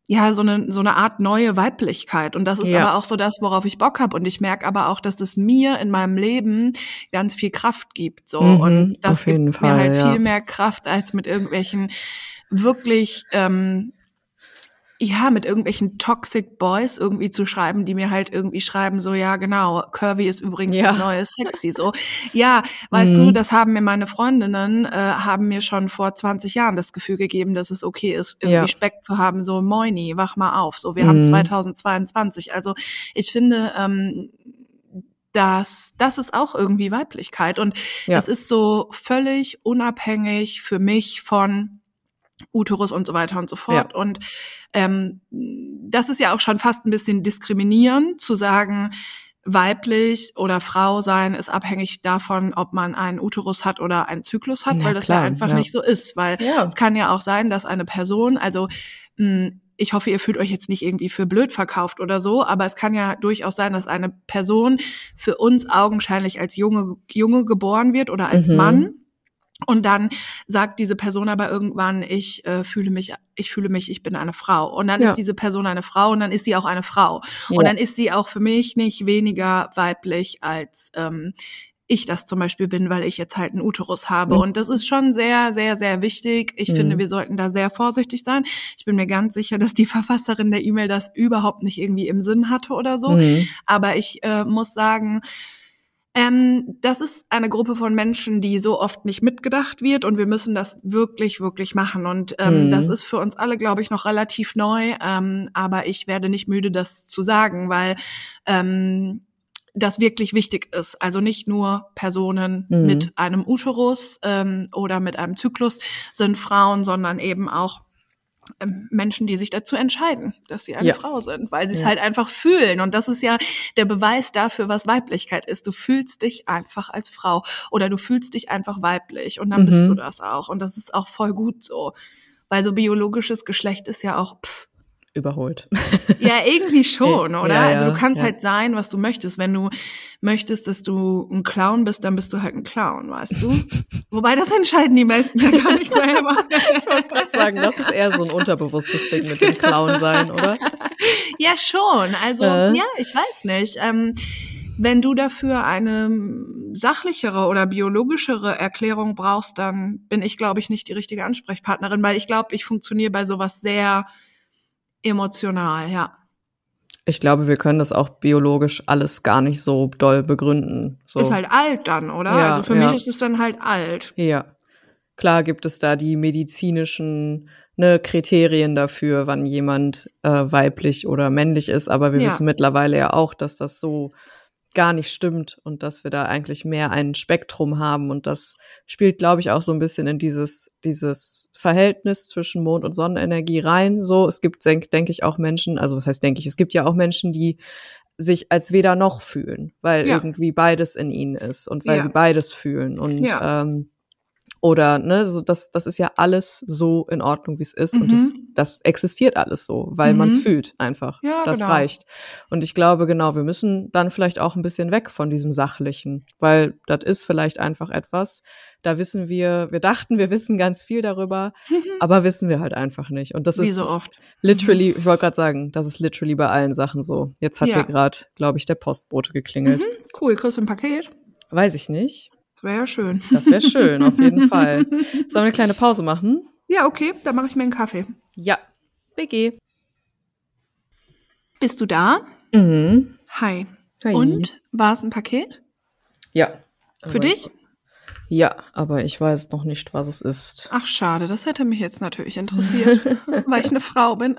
ja, so eine, so eine Art neue Weiblichkeit. Und das ist ja. aber auch so das, worauf ich Bock habe. Und ich merke aber auch, dass es mir in meinem Leben ganz viel Kraft gibt. So. Mhm, und das gibt Fall, mir halt ja. viel mehr Kraft als mit irgendwelchen wirklich ähm, ja, mit irgendwelchen Toxic Boys irgendwie zu schreiben, die mir halt irgendwie schreiben, so, ja, genau, Curvy ist übrigens ja. das neue Sexy, so. Ja, weißt mhm. du, das haben mir meine Freundinnen, äh, haben mir schon vor 20 Jahren das Gefühl gegeben, dass es okay ist, irgendwie ja. Speck zu haben, so, moini, wach mal auf, so, wir mhm. haben 2022. Also, ich finde, ähm, das, das ist auch irgendwie Weiblichkeit und ja. das ist so völlig unabhängig für mich von Uterus und so weiter und so fort. Ja. Und ähm, das ist ja auch schon fast ein bisschen diskriminierend, zu sagen, weiblich oder Frau sein ist abhängig davon, ob man einen Uterus hat oder einen Zyklus hat, ja, weil das klar, ja einfach ja. nicht so ist. Weil es kann ja auch sein, dass eine Person, also mh, ich hoffe, ihr fühlt euch jetzt nicht irgendwie für blöd verkauft oder so, aber es kann ja durchaus sein, dass eine Person für uns augenscheinlich als Junge, Junge geboren wird oder als mhm. Mann und dann sagt diese Person aber irgendwann, ich äh, fühle mich, ich fühle mich, ich bin eine Frau. Und dann ja. ist diese Person eine Frau und dann ist sie auch eine Frau. Ja. Und dann ist sie auch für mich nicht weniger weiblich als ähm, ich das zum Beispiel bin, weil ich jetzt halt einen Uterus habe. Mhm. Und das ist schon sehr, sehr, sehr wichtig. Ich mhm. finde, wir sollten da sehr vorsichtig sein. Ich bin mir ganz sicher, dass die Verfasserin der E-Mail das überhaupt nicht irgendwie im Sinn hatte oder so. Mhm. Aber ich äh, muss sagen, ähm, das ist eine Gruppe von Menschen, die so oft nicht mitgedacht wird und wir müssen das wirklich, wirklich machen. Und ähm, mhm. das ist für uns alle, glaube ich, noch relativ neu. Ähm, aber ich werde nicht müde, das zu sagen, weil ähm, das wirklich wichtig ist. Also nicht nur Personen mhm. mit einem Uterus ähm, oder mit einem Zyklus sind Frauen, sondern eben auch Menschen, die sich dazu entscheiden, dass sie eine ja. Frau sind, weil sie es ja. halt einfach fühlen. Und das ist ja der Beweis dafür, was Weiblichkeit ist. Du fühlst dich einfach als Frau oder du fühlst dich einfach weiblich und dann mhm. bist du das auch. Und das ist auch voll gut so. Weil so biologisches Geschlecht ist ja auch, pff, überholt. Ja, irgendwie schon, oder? Ja, ja, also du kannst ja. halt sein, was du möchtest. Wenn du möchtest, dass du ein Clown bist, dann bist du halt ein Clown, weißt du? Wobei das entscheiden die meisten ja gar nicht selber. ich wollte gerade sagen, das ist eher so ein unterbewusstes Ding mit dem Clown sein, oder? Ja, schon. Also, äh. ja, ich weiß nicht. Ähm, wenn du dafür eine sachlichere oder biologischere Erklärung brauchst, dann bin ich, glaube ich, nicht die richtige Ansprechpartnerin, weil ich glaube, ich funktioniere bei sowas sehr Emotional, ja. Ich glaube, wir können das auch biologisch alles gar nicht so doll begründen. So. Ist halt alt dann, oder? Ja, also für ja. mich ist es dann halt alt. Ja. Klar gibt es da die medizinischen ne, Kriterien dafür, wann jemand äh, weiblich oder männlich ist, aber wir ja. wissen mittlerweile ja auch, dass das so gar nicht stimmt und dass wir da eigentlich mehr ein Spektrum haben und das spielt, glaube ich, auch so ein bisschen in dieses dieses Verhältnis zwischen Mond und Sonnenenergie rein. So, es gibt, denke denk ich, auch Menschen, also was heißt denke ich, es gibt ja auch Menschen, die sich als weder noch fühlen, weil ja. irgendwie beides in ihnen ist und weil ja. sie beides fühlen und ja. ähm, oder, ne, so das, das ist ja alles so in Ordnung, wie es ist. Mhm. Und das, das existiert alles so, weil mhm. man es fühlt einfach. Ja, das genau. reicht. Und ich glaube, genau, wir müssen dann vielleicht auch ein bisschen weg von diesem Sachlichen, weil das ist vielleicht einfach etwas, da wissen wir, wir dachten, wir wissen ganz viel darüber, aber wissen wir halt einfach nicht. Und das Wie ist so oft. literally, ich wollte gerade sagen, das ist literally bei allen Sachen so. Jetzt hat ja. hier gerade, glaube ich, der Postbote geklingelt. Mhm. Cool, kriegst du ein Paket? Weiß ich nicht. Das wäre ja schön. Das wäre schön, auf jeden Fall. Sollen wir eine kleine Pause machen? Ja, okay, dann mache ich mir einen Kaffee. Ja, BG. Bist du da? Mhm. Hi. Hi. Und war es ein Paket? Ja. Für dich? Ja, aber ich weiß noch nicht, was es ist. Ach, schade, das hätte mich jetzt natürlich interessiert, weil ich eine Frau bin.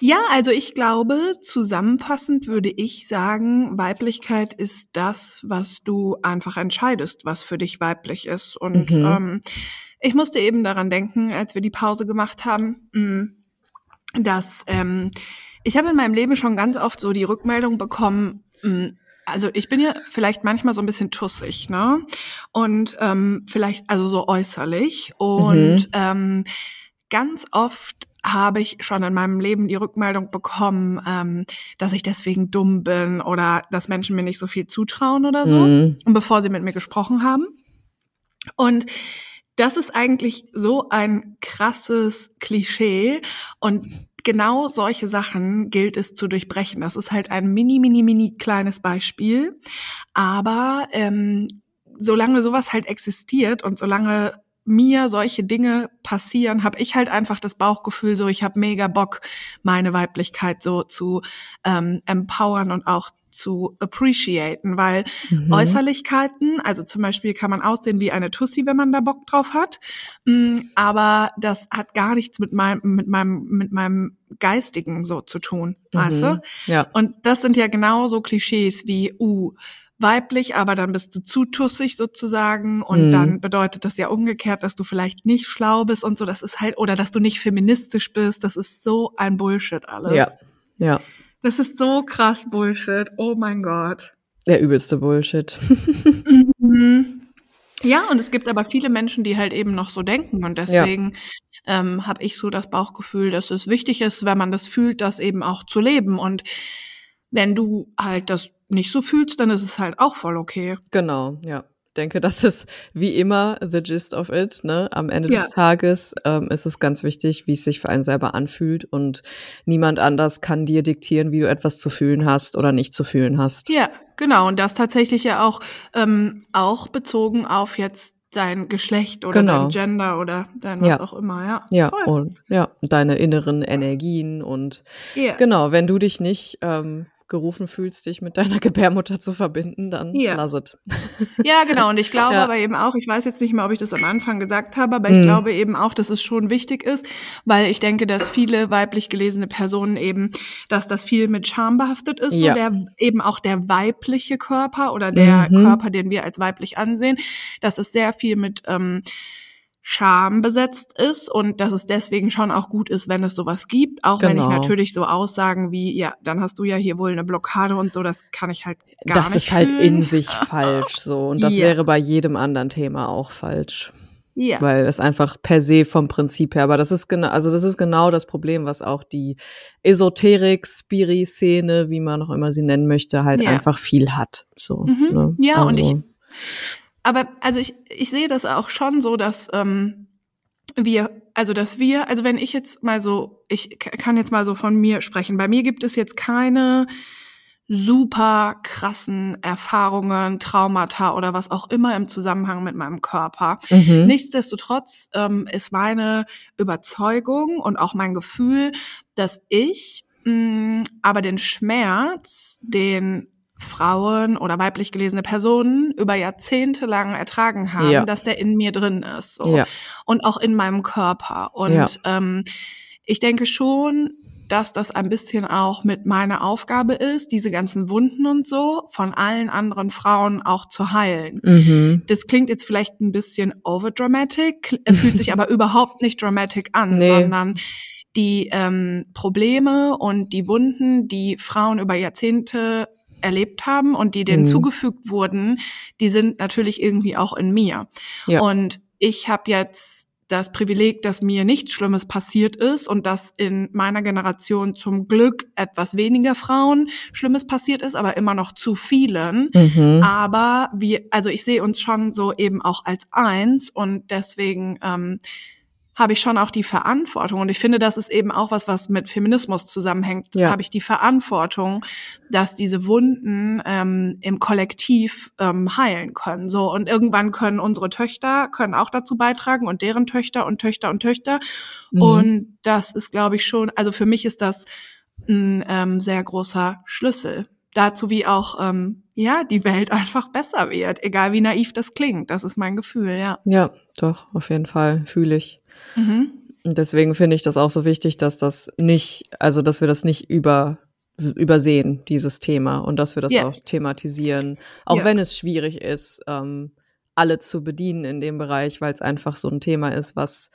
Ja, also ich glaube, zusammenfassend würde ich sagen, Weiblichkeit ist das, was du einfach entscheidest, was für dich weiblich ist. Und mhm. ähm, ich musste eben daran denken, als wir die Pause gemacht haben, mm, dass ähm, ich habe in meinem Leben schon ganz oft so die Rückmeldung bekommen, mm, also ich bin ja vielleicht manchmal so ein bisschen tussig, ne? Und ähm, vielleicht also so äußerlich. Und mhm. ähm, ganz oft habe ich schon in meinem Leben die Rückmeldung bekommen, ähm, dass ich deswegen dumm bin oder dass Menschen mir nicht so viel zutrauen oder so, mhm. und bevor sie mit mir gesprochen haben. Und das ist eigentlich so ein krasses Klischee und genau solche Sachen gilt es zu durchbrechen. Das ist halt ein mini, mini, mini kleines Beispiel. Aber ähm, solange sowas halt existiert und solange mir solche Dinge passieren, habe ich halt einfach das Bauchgefühl, so ich habe mega Bock, meine Weiblichkeit so zu ähm, empowern und auch zu appreciaten, weil mhm. Äußerlichkeiten, also zum Beispiel kann man aussehen wie eine Tussi, wenn man da Bock drauf hat, mm, aber das hat gar nichts mit meinem, mit meinem, mit meinem Geistigen so zu tun, mhm. weißt du? Ja. Und das sind ja genauso Klischees wie, uh, weiblich, aber dann bist du zu tussig sozusagen und mhm. dann bedeutet das ja umgekehrt, dass du vielleicht nicht schlau bist und so, das ist halt, oder dass du nicht feministisch bist, das ist so ein Bullshit alles. Ja, ja. Das ist so krass Bullshit, oh mein Gott. Der übelste Bullshit. mhm. Ja, und es gibt aber viele Menschen, die halt eben noch so denken und deswegen ja. ähm, habe ich so das Bauchgefühl, dass es wichtig ist, wenn man das fühlt, das eben auch zu leben und wenn du halt das nicht so fühlst, dann ist es halt auch voll okay. Genau, ja. Denke, das ist wie immer the gist of it. Ne? Am Ende ja. des Tages ähm, ist es ganz wichtig, wie es sich für einen selber anfühlt und niemand anders kann dir diktieren, wie du etwas zu fühlen hast oder nicht zu fühlen hast. Ja, genau. Und das tatsächlich ja auch ähm, auch bezogen auf jetzt dein Geschlecht oder genau. dein Gender oder dein was ja. auch immer, ja. Ja, und ja, deine inneren Energien und yeah. genau, wenn du dich nicht ähm, gerufen fühlst, dich mit deiner Gebärmutter zu verbinden, dann ja. lass es. Ja, genau. Und ich glaube ja. aber eben auch, ich weiß jetzt nicht mehr, ob ich das am Anfang gesagt habe, aber ich hm. glaube eben auch, dass es schon wichtig ist, weil ich denke, dass viele weiblich gelesene Personen eben, dass das viel mit Scham behaftet ist, ja. so der eben auch der weibliche Körper oder der mhm. Körper, den wir als weiblich ansehen, dass es sehr viel mit ähm, Scham besetzt ist und dass es deswegen schon auch gut ist, wenn es sowas gibt. Auch genau. wenn ich genau. natürlich so Aussagen wie, ja, dann hast du ja hier wohl eine Blockade und so, das kann ich halt gar das nicht. Das ist halt in sich falsch so. Und das yeah. wäre bei jedem anderen Thema auch falsch. Ja. Weil es einfach per se vom Prinzip her, aber das ist genau, also das ist genau das Problem, was auch die Esoterik, Spiri-Szene, wie man auch immer sie nennen möchte, halt ja. einfach viel hat. So. Mhm. Ne? Ja, also. und ich aber also ich, ich sehe das auch schon so, dass ähm, wir, also dass wir, also wenn ich jetzt mal so, ich kann jetzt mal so von mir sprechen. Bei mir gibt es jetzt keine super krassen Erfahrungen, Traumata oder was auch immer im Zusammenhang mit meinem Körper. Mhm. Nichtsdestotrotz ähm, ist meine Überzeugung und auch mein Gefühl, dass ich mh, mm, aber den Schmerz, den Frauen oder weiblich gelesene Personen über Jahrzehnte lang ertragen haben, ja. dass der in mir drin ist so. ja. und auch in meinem Körper. Und ja. ähm, ich denke schon, dass das ein bisschen auch mit meiner Aufgabe ist, diese ganzen Wunden und so von allen anderen Frauen auch zu heilen. Mhm. Das klingt jetzt vielleicht ein bisschen overdramatic, fühlt sich aber überhaupt nicht dramatic an, nee. sondern die ähm, Probleme und die Wunden, die Frauen über Jahrzehnte erlebt haben und die denen mhm. zugefügt wurden, die sind natürlich irgendwie auch in mir. Ja. Und ich habe jetzt das Privileg, dass mir nichts Schlimmes passiert ist und dass in meiner Generation zum Glück etwas weniger Frauen Schlimmes passiert ist, aber immer noch zu vielen. Mhm. Aber wir, also ich sehe uns schon so eben auch als eins und deswegen ähm, habe ich schon auch die Verantwortung. Und ich finde, das ist eben auch was, was mit Feminismus zusammenhängt. Ja. Habe ich die Verantwortung, dass diese Wunden ähm, im Kollektiv ähm, heilen können. So und irgendwann können unsere Töchter können auch dazu beitragen und deren Töchter und Töchter und Töchter. Mhm. Und das ist, glaube ich, schon. Also für mich ist das ein ähm, sehr großer Schlüssel dazu, wie auch ähm, ja die Welt einfach besser wird, egal wie naiv das klingt. Das ist mein Gefühl, ja. Ja, doch auf jeden Fall fühle ich. Mhm. Und deswegen finde ich das auch so wichtig, dass das nicht, also dass wir das nicht über übersehen, dieses Thema, und dass wir das yeah. auch thematisieren, auch yeah. wenn es schwierig ist, ähm, alle zu bedienen in dem Bereich, weil es einfach so ein Thema ist, was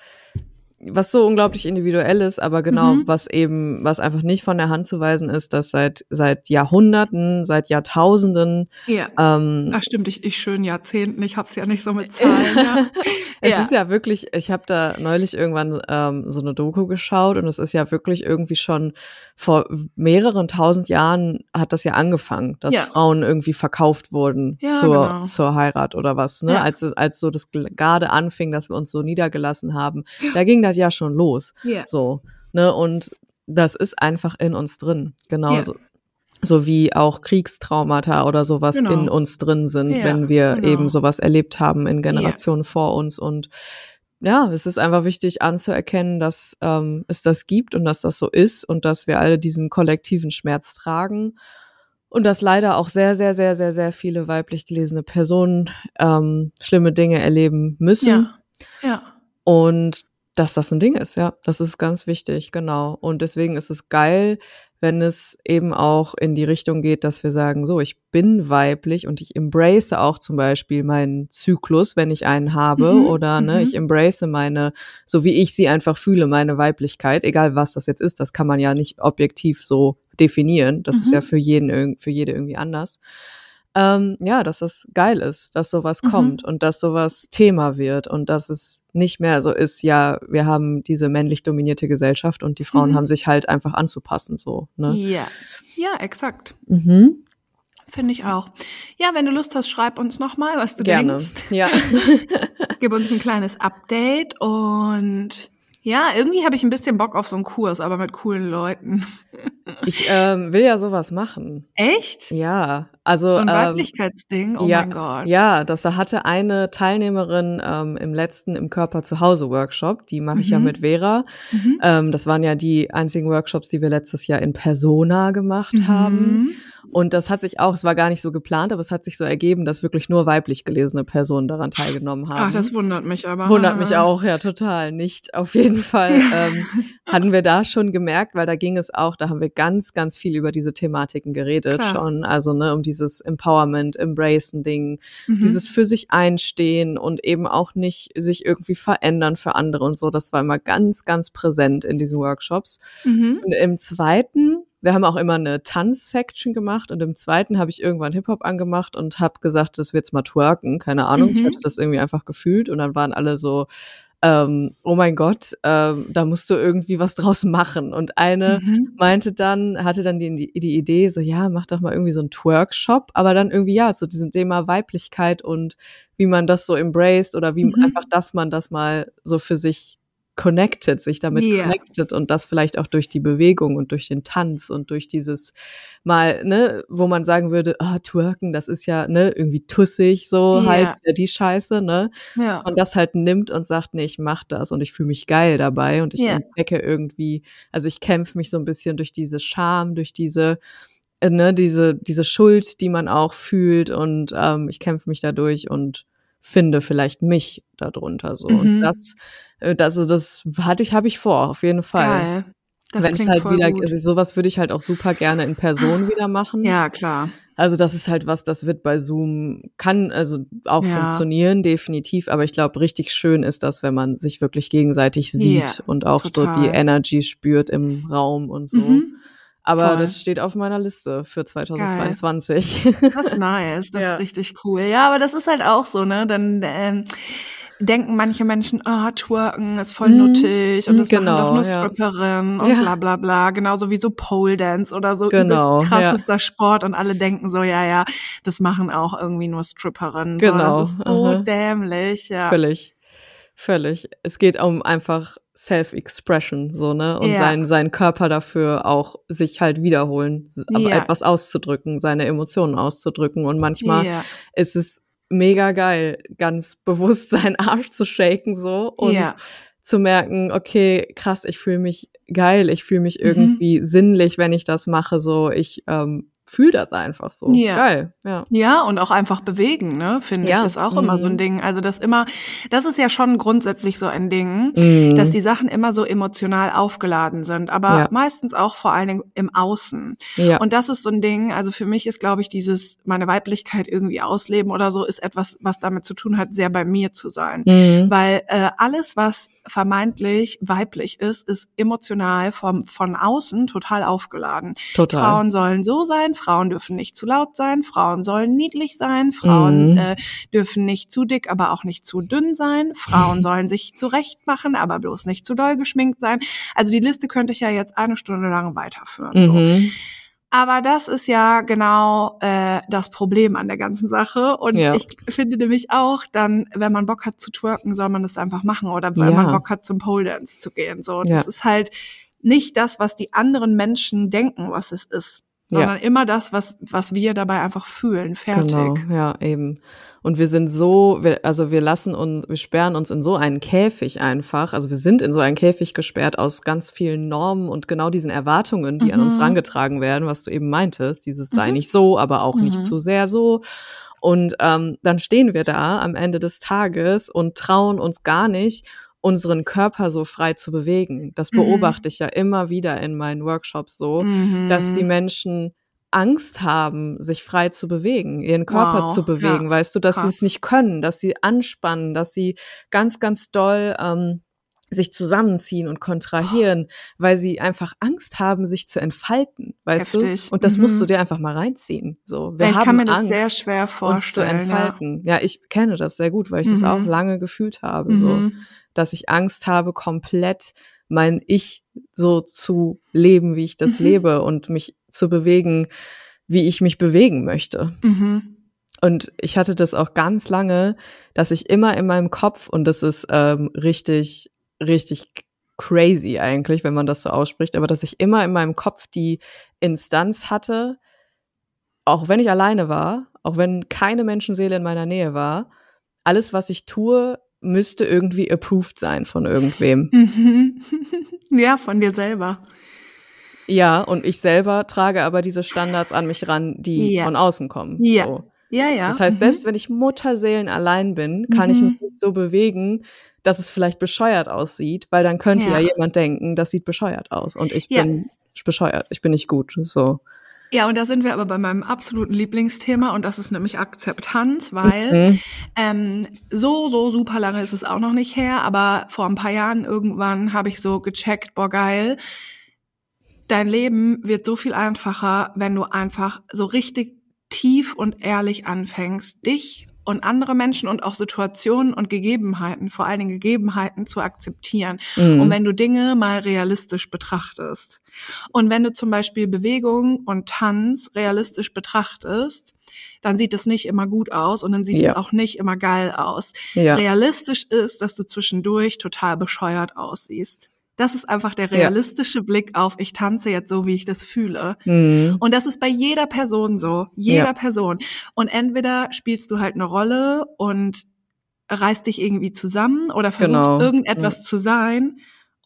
was so unglaublich individuell ist, aber genau, mhm. was eben, was einfach nicht von der Hand zu weisen ist, dass seit seit Jahrhunderten, seit Jahrtausenden. Ja. Ähm, Ach stimmt, ich, ich schön Jahrzehnten, ich hab's ja nicht so mit Zahlen. ja. es ja. ist ja wirklich, ich habe da neulich irgendwann ähm, so eine Doku geschaut und es ist ja wirklich irgendwie schon vor mehreren tausend Jahren hat das ja angefangen, dass ja. Frauen irgendwie verkauft wurden ja, zur, genau. zur Heirat oder was, ne? Als, als so das gerade anfing, dass wir uns so niedergelassen haben, da ging das ja schon los. Ja. So, ne? Und das ist einfach in uns drin. Genauso. Ja. So wie auch Kriegstraumata oder sowas genau. in uns drin sind, ja, wenn wir genau. eben sowas erlebt haben in Generationen vor uns und ja, es ist einfach wichtig anzuerkennen, dass ähm, es das gibt und dass das so ist und dass wir alle diesen kollektiven Schmerz tragen und dass leider auch sehr, sehr, sehr, sehr, sehr viele weiblich gelesene Personen ähm, schlimme Dinge erleben müssen. Ja. ja. Und dass das ein Ding ist, ja, das ist ganz wichtig, genau. Und deswegen ist es geil, wenn es eben auch in die Richtung geht, dass wir sagen, so, ich bin weiblich und ich embrace auch zum Beispiel meinen Zyklus, wenn ich einen habe, mhm, oder ne, mhm. ich embrace meine, so wie ich sie einfach fühle, meine Weiblichkeit, egal was das jetzt ist, das kann man ja nicht objektiv so definieren. Das mhm. ist ja für jeden, für jede irgendwie anders ähm, ja, dass das geil ist, dass sowas mhm. kommt und dass sowas Thema wird und dass es nicht mehr so ist, ja, wir haben diese männlich dominierte Gesellschaft und die Frauen mhm. haben sich halt einfach anzupassen, so. Ne? Ja, ja, exakt. Mhm. Finde ich auch. Ja, wenn du Lust hast, schreib uns nochmal, was du Gerne. denkst. Ja. Gib uns ein kleines Update und ja, irgendwie habe ich ein bisschen Bock auf so einen Kurs, aber mit coolen Leuten. Ich ähm, will ja sowas machen. Echt? Ja, also so ein ähm, Weiblichkeitsding. Oh ja, mein Gott. Ja, das hatte eine Teilnehmerin ähm, im letzten im Körper zu Hause Workshop. Die mache ich mhm. ja mit Vera. Mhm. Ähm, das waren ja die einzigen Workshops, die wir letztes Jahr in Persona gemacht mhm. haben. Und das hat sich auch, es war gar nicht so geplant, aber es hat sich so ergeben, dass wirklich nur weiblich gelesene Personen daran teilgenommen haben. Ach, das wundert mich aber. Wundert mich auch, ja, total. Nicht. Auf jeden Fall ähm, hatten wir da schon gemerkt, weil da ging es auch, da haben wir ganz, ganz viel über diese Thematiken geredet Klar. schon. Also, ne, um dieses Empowerment, Embracen-Ding, mhm. dieses für sich einstehen und eben auch nicht sich irgendwie verändern für andere und so. Das war immer ganz, ganz präsent in diesen Workshops. Mhm. Und im zweiten wir haben auch immer eine Tanz-Section gemacht und im zweiten habe ich irgendwann Hip-Hop angemacht und habe gesagt, das wird jetzt mal twerken, keine Ahnung. Mhm. Ich hatte das irgendwie einfach gefühlt und dann waren alle so, ähm, oh mein Gott, ähm, da musst du irgendwie was draus machen. Und eine mhm. meinte dann, hatte dann die, die Idee, so ja, mach doch mal irgendwie so einen Twerk-Shop, aber dann irgendwie ja, zu diesem Thema Weiblichkeit und wie man das so embraced oder wie mhm. einfach, dass man das mal so für sich connected, sich damit yeah. connected und das vielleicht auch durch die Bewegung und durch den Tanz und durch dieses mal, ne, wo man sagen würde, ah, oh, twerken, das ist ja, ne, irgendwie tussig, so yeah. halt die Scheiße, ne? Ja. Und das halt nimmt und sagt, nee, ich mach das und ich fühle mich geil dabei und ich yeah. entdecke irgendwie, also ich kämpfe mich so ein bisschen durch diese Scham, durch diese äh, ne, diese, diese Schuld, die man auch fühlt und ähm, ich kämpfe mich dadurch und finde vielleicht mich darunter so. Mhm. Und das, äh, das, also das hatte ich, habe ich vor, auf jeden Fall. Geil. Das Wenn es halt wieder, gut. also sowas würde ich halt auch super gerne in Person wieder machen. Ja, klar. Also das ist halt was, das wird bei Zoom, kann also auch ja. funktionieren, definitiv. Aber ich glaube, richtig schön ist das, wenn man sich wirklich gegenseitig sieht yeah, und auch total. so die Energy spürt im Raum und so. Mhm. Aber Voll. das steht auf meiner Liste für 2022. Geil. Das ist nice, das ja. ist richtig cool. Ja, aber das ist halt auch so, ne? Dann ähm, denken manche Menschen, ah, oh, twerken ist voll mhm. nuttig und das genau, machen doch nur Stripperin ja. und ja. bla bla bla. Genauso wie so Pole Dance oder so genau, krassester ja. Sport und alle denken so, ja, ja, das machen auch irgendwie nur Stripperinnen. Genau. So, das ist so Aha. dämlich, ja. Völlig. Völlig. Es geht um einfach Self-Expression, so, ne? Und ja. sein, seinen Körper dafür auch sich halt wiederholen, ja. etwas auszudrücken, seine Emotionen auszudrücken. Und manchmal ja. ist es mega geil, ganz bewusst seinen Arsch zu shaken, so. Und zu merken, okay, krass, ich fühle mich geil, ich fühle mich mhm. irgendwie mhm. sinnlich, wenn ich das mache, so. Ich, ähm, fühle das einfach so. Ja. Geil, ja. Ja, und auch einfach bewegen, ne, finde Ja. ich, ist auch immer so ein Mhm. Ding. Also das immer, das ist ja schon grundsätzlich so ein Ding, Mhm. dass die Sachen immer so emotional aufgeladen sind, aber Ja. meistens auch vor allen Dingen im Außen. Ja. Und das ist so ein Ding, also für mich ist, glaube ich, dieses, meine Weiblichkeit irgendwie ausleben oder so, ist etwas, was damit zu tun hat, sehr bei mir zu sein. Mhm. Weil äh, alles, was vermeintlich weiblich ist, ist emotional vom, von außen total aufgeladen. Total. Frauen sollen so sein, Frauen dürfen nicht zu laut sein, Frauen sollen niedlich sein, Frauen Mhm. äh, dürfen nicht zu dick, aber auch nicht zu dünn sein, Frauen sollen sich zurecht machen, aber bloß nicht zu doll geschminkt sein. Also die Liste könnte ich ja jetzt eine Stunde lang weiterführen. So. Mhm. Aber das ist ja genau äh, das Problem an der ganzen Sache. Und Ja. ich finde nämlich auch, dann, wenn man Bock hat zu twerken, soll man das einfach machen. Oder wenn Ja. man Bock hat, zum Pole Dance zu gehen. So, Ja. das ist halt nicht das, was die anderen Menschen denken, was es ist, sondern immer das, was was wir dabei einfach fühlen. Fertig. Genau, ja, eben. Und wir sind so, wir, also wir lassen uns, wir sperren uns in so einen Käfig einfach. Also wir sind in so einen Käfig gesperrt aus ganz vielen Normen und genau diesen Erwartungen, die an uns Mhm. rangetragen werden, was du eben meintest. Dieses sei Mhm. nicht so, aber auch nicht Mhm. zu sehr so. Und ähm, dann stehen wir da am Ende des Tages und trauen uns gar nicht, unseren Körper so frei zu bewegen. Das Mhm. beobachte ich ja immer wieder in meinen Workshops so Mhm. dass die Menschen Angst haben, sich frei zu bewegen, ihren Körper Wow, zu bewegen, ja, weißt du, dass sie es nicht können, dass sie anspannen, dass sie ganz, ganz doll ähm, sich zusammenziehen und kontrahieren, weil sie einfach Angst haben, sich zu entfalten, weißt Heftig. du? Und das musst Mhm. du dir einfach mal reinziehen. So, wir Ja, ich haben kann mir das Angst, sehr schwer uns zu vorstellen. entfalten. Ja. ich kenne das sehr gut, weil ich das Mhm. auch lange gefühlt habe. Ja. So Mhm. Dass ich Angst habe, komplett mein Ich so zu leben, wie ich das Mhm. lebe und mich zu bewegen, wie ich mich bewegen möchte. Mhm. Und ich hatte das auch ganz lange, dass ich immer in meinem Kopf, und das ist ähm, richtig, richtig crazy eigentlich, wenn man das so ausspricht, aber dass ich immer in meinem Kopf die Instanz hatte, auch wenn ich alleine war, auch wenn keine Menschenseele in meiner Nähe war, alles, was ich tue, müsste irgendwie approved sein von irgendwem. Mhm. ja, von dir selber. Ja, und ich selber trage aber diese Standards an mich ran, die Ja. von außen kommen. Ja. So. Ja, ja. Das heißt, Mhm. selbst wenn ich Mutterseelen allein bin, kann ich Mhm. mich nicht so bewegen, dass es vielleicht bescheuert aussieht, weil dann könnte ja, Ja. jemand denken, das sieht bescheuert aus und ich Ja. bin bescheuert, ich bin nicht gut. So. Ja, und da sind wir aber bei meinem absoluten Lieblingsthema und das ist nämlich Akzeptanz, weil Mhm. ähm, so, so super lange ist es auch noch nicht her, aber vor ein paar Jahren irgendwann habe ich so gecheckt, boah geil, dein Leben wird so viel einfacher, wenn du einfach so richtig tief und ehrlich anfängst, dich und andere Menschen und auch Situationen und Gegebenheiten, vor allen Dingen Gegebenheiten zu akzeptieren. Mhm. Und wenn du Dinge mal realistisch betrachtest. Und wenn du zum Beispiel Bewegung und Tanz realistisch betrachtest, dann sieht es nicht immer gut aus und dann sieht Ja. es auch nicht immer geil aus. ja. Realistisch ist, dass du zwischendurch total bescheuert aussiehst. Das ist einfach der Ja. realistische Blick auf, ich tanze jetzt so, wie ich das fühle. Mhm. Und das ist bei jeder Person so. Jeder Ja. Person. Und entweder spielst du halt eine Rolle und reißt dich irgendwie zusammen oder versuchst Genau. irgendetwas zu sein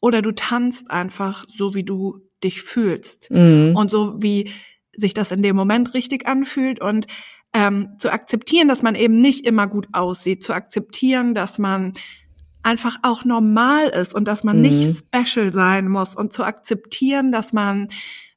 oder du tanzt einfach so, wie du dich fühlst Mhm. und so, wie sich das in dem Moment richtig anfühlt und ähm, zu akzeptieren, dass man eben nicht immer gut aussieht, zu akzeptieren, dass man einfach auch normal ist und dass man Mhm. nicht special sein muss und zu akzeptieren, dass man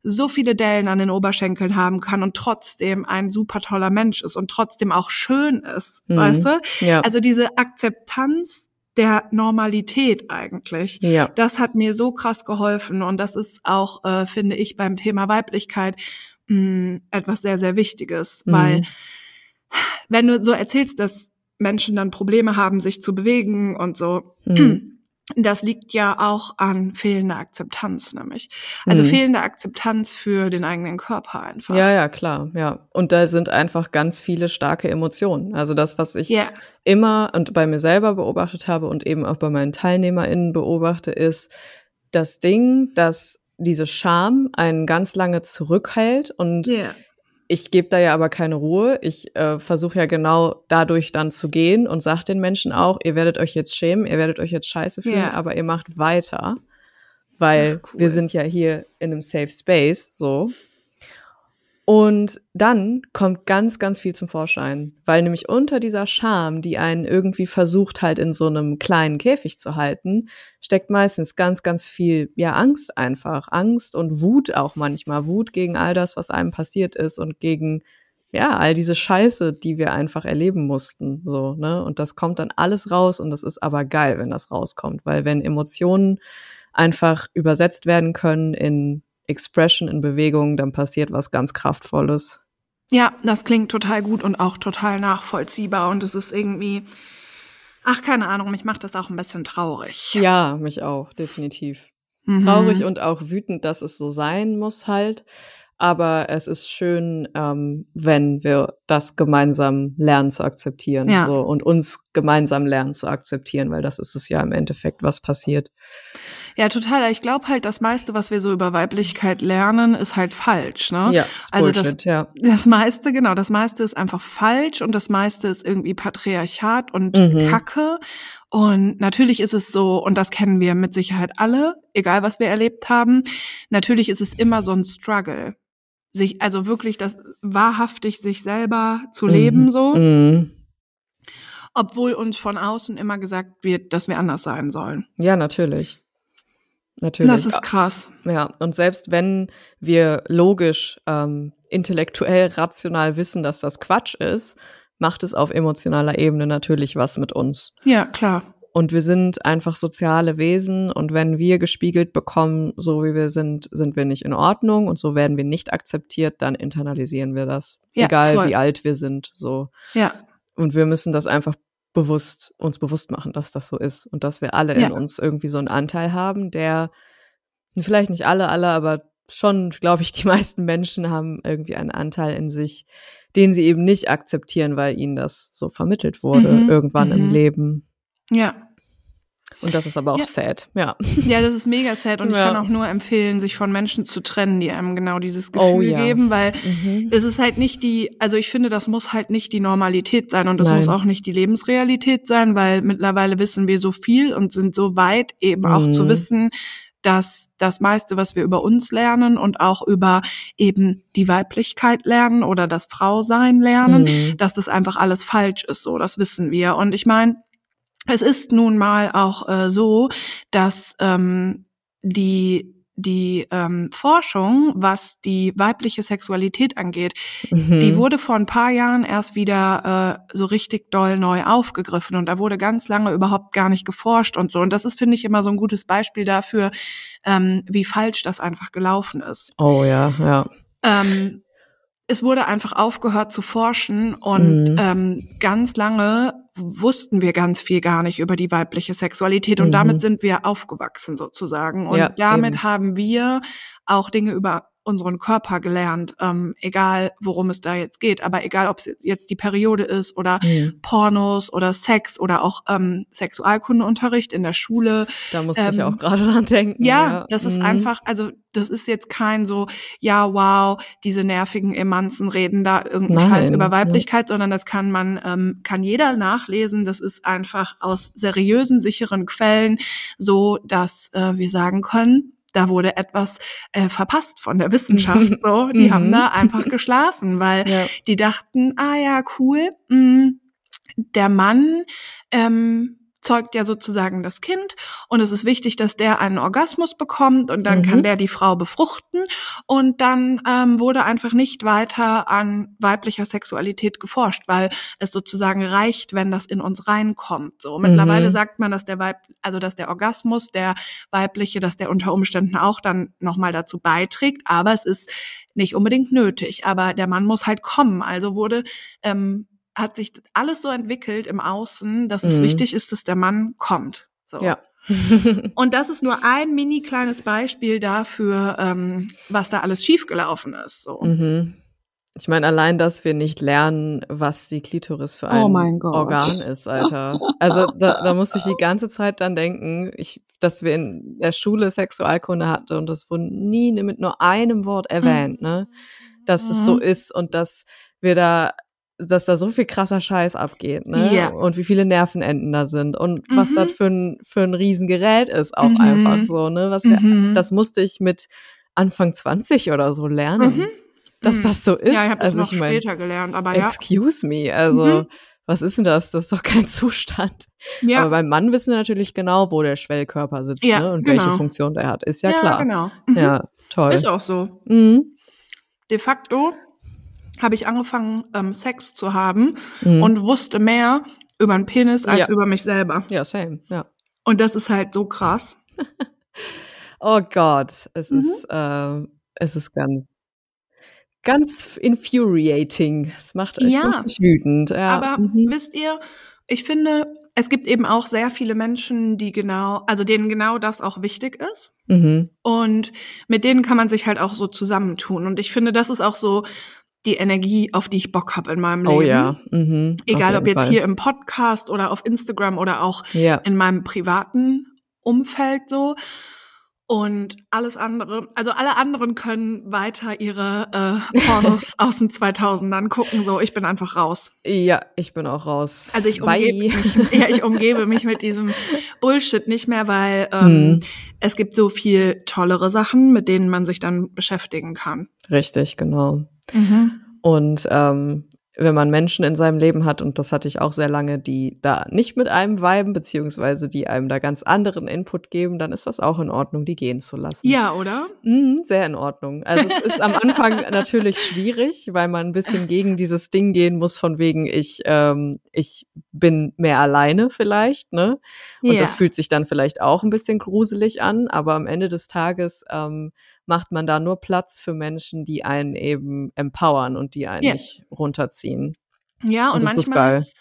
so viele Dellen an den Oberschenkeln haben kann und trotzdem ein super toller Mensch ist und trotzdem auch schön ist, Mhm. weißt du? ja. Also diese Akzeptanz der Normalität eigentlich. ja. Das hat mir so krass geholfen und das ist auch, äh, finde ich, beim Thema Weiblichkeit mh, etwas sehr, sehr Wichtiges, Mhm. weil wenn du so erzählst, dass Menschen dann Probleme haben, sich zu bewegen und so, Mhm. das liegt ja auch an fehlender Akzeptanz, nämlich. Also Mhm. fehlende Akzeptanz für den eigenen Körper einfach. Ja, ja, klar, ja. Und da sind einfach ganz viele starke Emotionen. Also das, was ich Ja. immer und bei mir selber beobachtet habe und eben auch bei meinen TeilnehmerInnen beobachte, ist das Ding, dass diese Scham einen ganz lange zurückhält und Ja. Ich gebe da ja aber keine Ruhe. Ich äh, versuche ja genau dadurch dann zu gehen und sage den Menschen auch, ihr werdet euch jetzt schämen, ihr werdet euch jetzt scheiße fühlen, Ja. aber ihr macht weiter, weil Ach, cool. wir sind ja hier in einem Safe Space so. Und dann kommt ganz, ganz viel zum Vorschein, weil nämlich unter dieser Scham, die einen irgendwie versucht halt in so einem kleinen Käfig zu halten, steckt meistens ganz, ganz viel, ja, Angst einfach. Angst und Wut auch manchmal. Wut gegen all das, was einem passiert ist und gegen, ja, all diese Scheiße, die wir einfach erleben mussten, so, ne? Und das kommt dann alles raus und das ist aber geil, wenn das rauskommt, weil wenn Emotionen einfach übersetzt werden können in Expression in Bewegung, dann passiert was ganz Kraftvolles. Ja, das klingt total gut und auch total nachvollziehbar. Und es ist irgendwie, ach, keine Ahnung, mich macht das auch ein bisschen traurig. Ja, mich auch, definitiv. Mhm. Traurig und auch wütend, dass es so sein muss halt. Aber es ist schön, ähm, wenn wir das gemeinsam lernen zu akzeptieren ja. so, und uns gemeinsam lernen zu akzeptieren, weil das ist es ja im Endeffekt, was passiert. Ja, total. Ich glaube halt, das meiste, was wir so über Weiblichkeit lernen, ist halt falsch. Ne? Ja, ist also Bullshit, das, ja. Das meiste, genau, das meiste ist einfach falsch und das meiste ist irgendwie Patriarchat und mhm. Kacke. Und natürlich ist es so, und das kennen wir mit Sicherheit alle, egal was wir erlebt haben, natürlich ist es immer so ein Struggle. Sich, also wirklich das wahrhaftig sich selber zu leben, mhm. so. Mhm obwohl uns von außen immer gesagt wird, dass wir anders sein sollen. Ja, natürlich. Natürlich. Das ist krass. Ja, und selbst wenn wir logisch, ähm, intellektuell, rational wissen, dass das Quatsch ist, macht es auf emotionaler Ebene natürlich was mit uns. Ja, klar. Und wir sind einfach soziale Wesen und wenn wir gespiegelt bekommen, so wie wir sind, sind wir nicht in Ordnung und so werden wir nicht akzeptiert, dann internalisieren wir das. Ja, egal voll. wie alt wir sind, so. Ja. Und wir müssen das einfach bewusst, uns bewusst machen, dass das so ist und dass wir alle ja. in uns irgendwie so einen Anteil haben, der, vielleicht nicht alle, alle, aber schon, glaube ich, die meisten Menschen haben irgendwie einen Anteil in sich, den sie eben nicht akzeptieren, weil ihnen das so vermittelt wurde, mhm. irgendwann mhm. im Leben. Ja. Und das ist aber auch ja. sad, ja. Ja, das ist mega sad und ja. ich kann auch nur empfehlen, sich von Menschen zu trennen, die einem genau dieses oh Gefühl oh, ja. geben, weil mhm. es ist halt nicht die, also ich finde, das muss halt nicht die Normalität sein und das Nein. muss auch nicht die Lebensrealität sein, weil mittlerweile wissen wir so viel und sind so weit eben mhm. auch zu mhm. wissen, dass das meiste, was wir über uns lernen und auch über eben die Weiblichkeit lernen oder das Frausein lernen, mhm. dass das einfach alles falsch ist, so, das wissen wir. Und ich meine, es ist nun mal auch äh, so, dass ähm, die die ähm, Forschung, was die weibliche Sexualität angeht, mhm. die wurde vor ein paar Jahren erst wieder äh, so richtig doll neu aufgegriffen und da wurde ganz lange überhaupt gar nicht geforscht und so. Und das ist, finde ich, immer so ein gutes Beispiel dafür, ähm, wie falsch das einfach gelaufen ist. Oh ja, ja. Ähm, es wurde einfach aufgehört zu forschen und mhm. ähm, ganz lange wussten wir ganz viel gar nicht über die weibliche Sexualität und mhm. damit sind wir aufgewachsen sozusagen und ja, damit eben. haben wir auch Dinge über unseren Körper gelernt, ähm, egal worum es da jetzt geht, aber egal ob es jetzt die Periode ist oder mhm. Pornos oder Sex oder auch ähm, Sexualkundeunterricht in der Schule. Da musste ähm, ich auch gerade dran denken. Ja, ja. das ist mhm. einfach, also das ist jetzt kein so, ja, wow, diese nervigen Emanzen reden da irgendeinen Scheiß über Weiblichkeit, ja. sondern das kann man, ähm, kann jeder nachlesen. Das ist einfach aus seriösen, sicheren Quellen so, dass äh, wir sagen können, da wurde etwas äh, verpasst von der Wissenschaft. So, die haben mhm. da einfach geschlafen, weil ja. die dachten, ah ja, cool, mh, mm, der Mann ähm, zeugt ja sozusagen das Kind und es ist wichtig, dass der einen Orgasmus bekommt und dann mhm. kann der die Frau befruchten und dann ähm, wurde einfach nicht weiter an weiblicher Sexualität geforscht, weil es sozusagen reicht, wenn das in uns reinkommt. So mittlerweile mhm. sagt man, dass der Weib, also dass der Orgasmus, der weibliche, dass der unter Umständen auch dann nochmal dazu beiträgt, aber es ist nicht unbedingt nötig. Aber der Mann muss halt kommen. Also wurde ähm, hat sich alles so entwickelt im Außen, dass mhm. es wichtig ist, dass der Mann kommt. So. Ja. und das ist nur ein mini kleines Beispiel dafür, ähm, was da alles schiefgelaufen ist. So. Mhm. Ich meine, allein, dass wir nicht lernen, was die Klitoris für oh ein oh Organ ist, Alter. Also da, da musste ich die ganze Zeit dann denken, ich, dass wir in der Schule Sexualkunde hatten und das wurde nie mit nur einem Wort erwähnt, mhm. ne? Dass mhm. es so mhm. ist und dass wir da dass da so viel krasser Scheiß abgeht, ne? Ja. Und wie viele Nervenenden da sind und mhm. was das für ein, für ein Riesengerät ist auch mhm. einfach so, ne? Was wir, mhm. das musste ich mit Anfang 20 oder so lernen. Mhm. dass mhm. das so ist. Ja, ich habe das also, noch ich mein, später gelernt, aber ja. Excuse me, also mhm. was ist denn das? Das ist doch kein Zustand. Ja. Aber beim Mann wissen wir natürlich genau, wo der Schwellkörper sitzt ja, ne? und genau. welche Funktion der hat. Ist ja, ja klar. Genau. Ja, toll. Ist auch so. Mhm. De facto habe ich angefangen, ähm, Sex zu haben mhm. und wusste mehr über den Penis als ja. über mich selber. Ja, same, ja. Und das ist halt so krass. oh Gott, es mhm. ist, äh, es ist ganz, ganz infuriating. Es macht euch ja. wirklich wütend. Ja. Aber mhm. wisst ihr, ich finde, es gibt eben auch sehr viele Menschen, die genau, also denen genau das auch wichtig ist. Mhm. Und mit denen kann man sich halt auch so zusammentun. Und ich finde, das ist auch so die Energie, auf die ich Bock habe in meinem Leben. Oh ja. Mhm, Egal ob jetzt Fall. hier im Podcast oder auf Instagram oder auch ja. in meinem privaten Umfeld so. Und alles andere, also alle anderen können weiter ihre äh, Pornos aus den 2000ern gucken. So, ich bin einfach raus. Ja, ich bin auch raus. Also ich umgebe, mich, ja, ich umgebe mich mit diesem Bullshit nicht mehr, weil ähm, hm. es gibt so viel tollere Sachen, mit denen man sich dann beschäftigen kann. Richtig, genau. Mhm. Und ähm, wenn man Menschen in seinem Leben hat, und das hatte ich auch sehr lange, die da nicht mit einem viben, beziehungsweise die einem da ganz anderen Input geben, dann ist das auch in Ordnung, die gehen zu lassen. Ja, oder? Mhm, sehr in Ordnung. Also es ist am Anfang natürlich schwierig, weil man ein bisschen gegen dieses Ding gehen muss, von wegen, ich, ähm, ich bin mehr alleine vielleicht, ne? Und ja. das fühlt sich dann vielleicht auch ein bisschen gruselig an, aber am Ende des Tages ähm, macht man da nur Platz für Menschen, die einen eben empowern und die einen yeah. nicht runterziehen. Ja, und, und das manchmal, ist geil.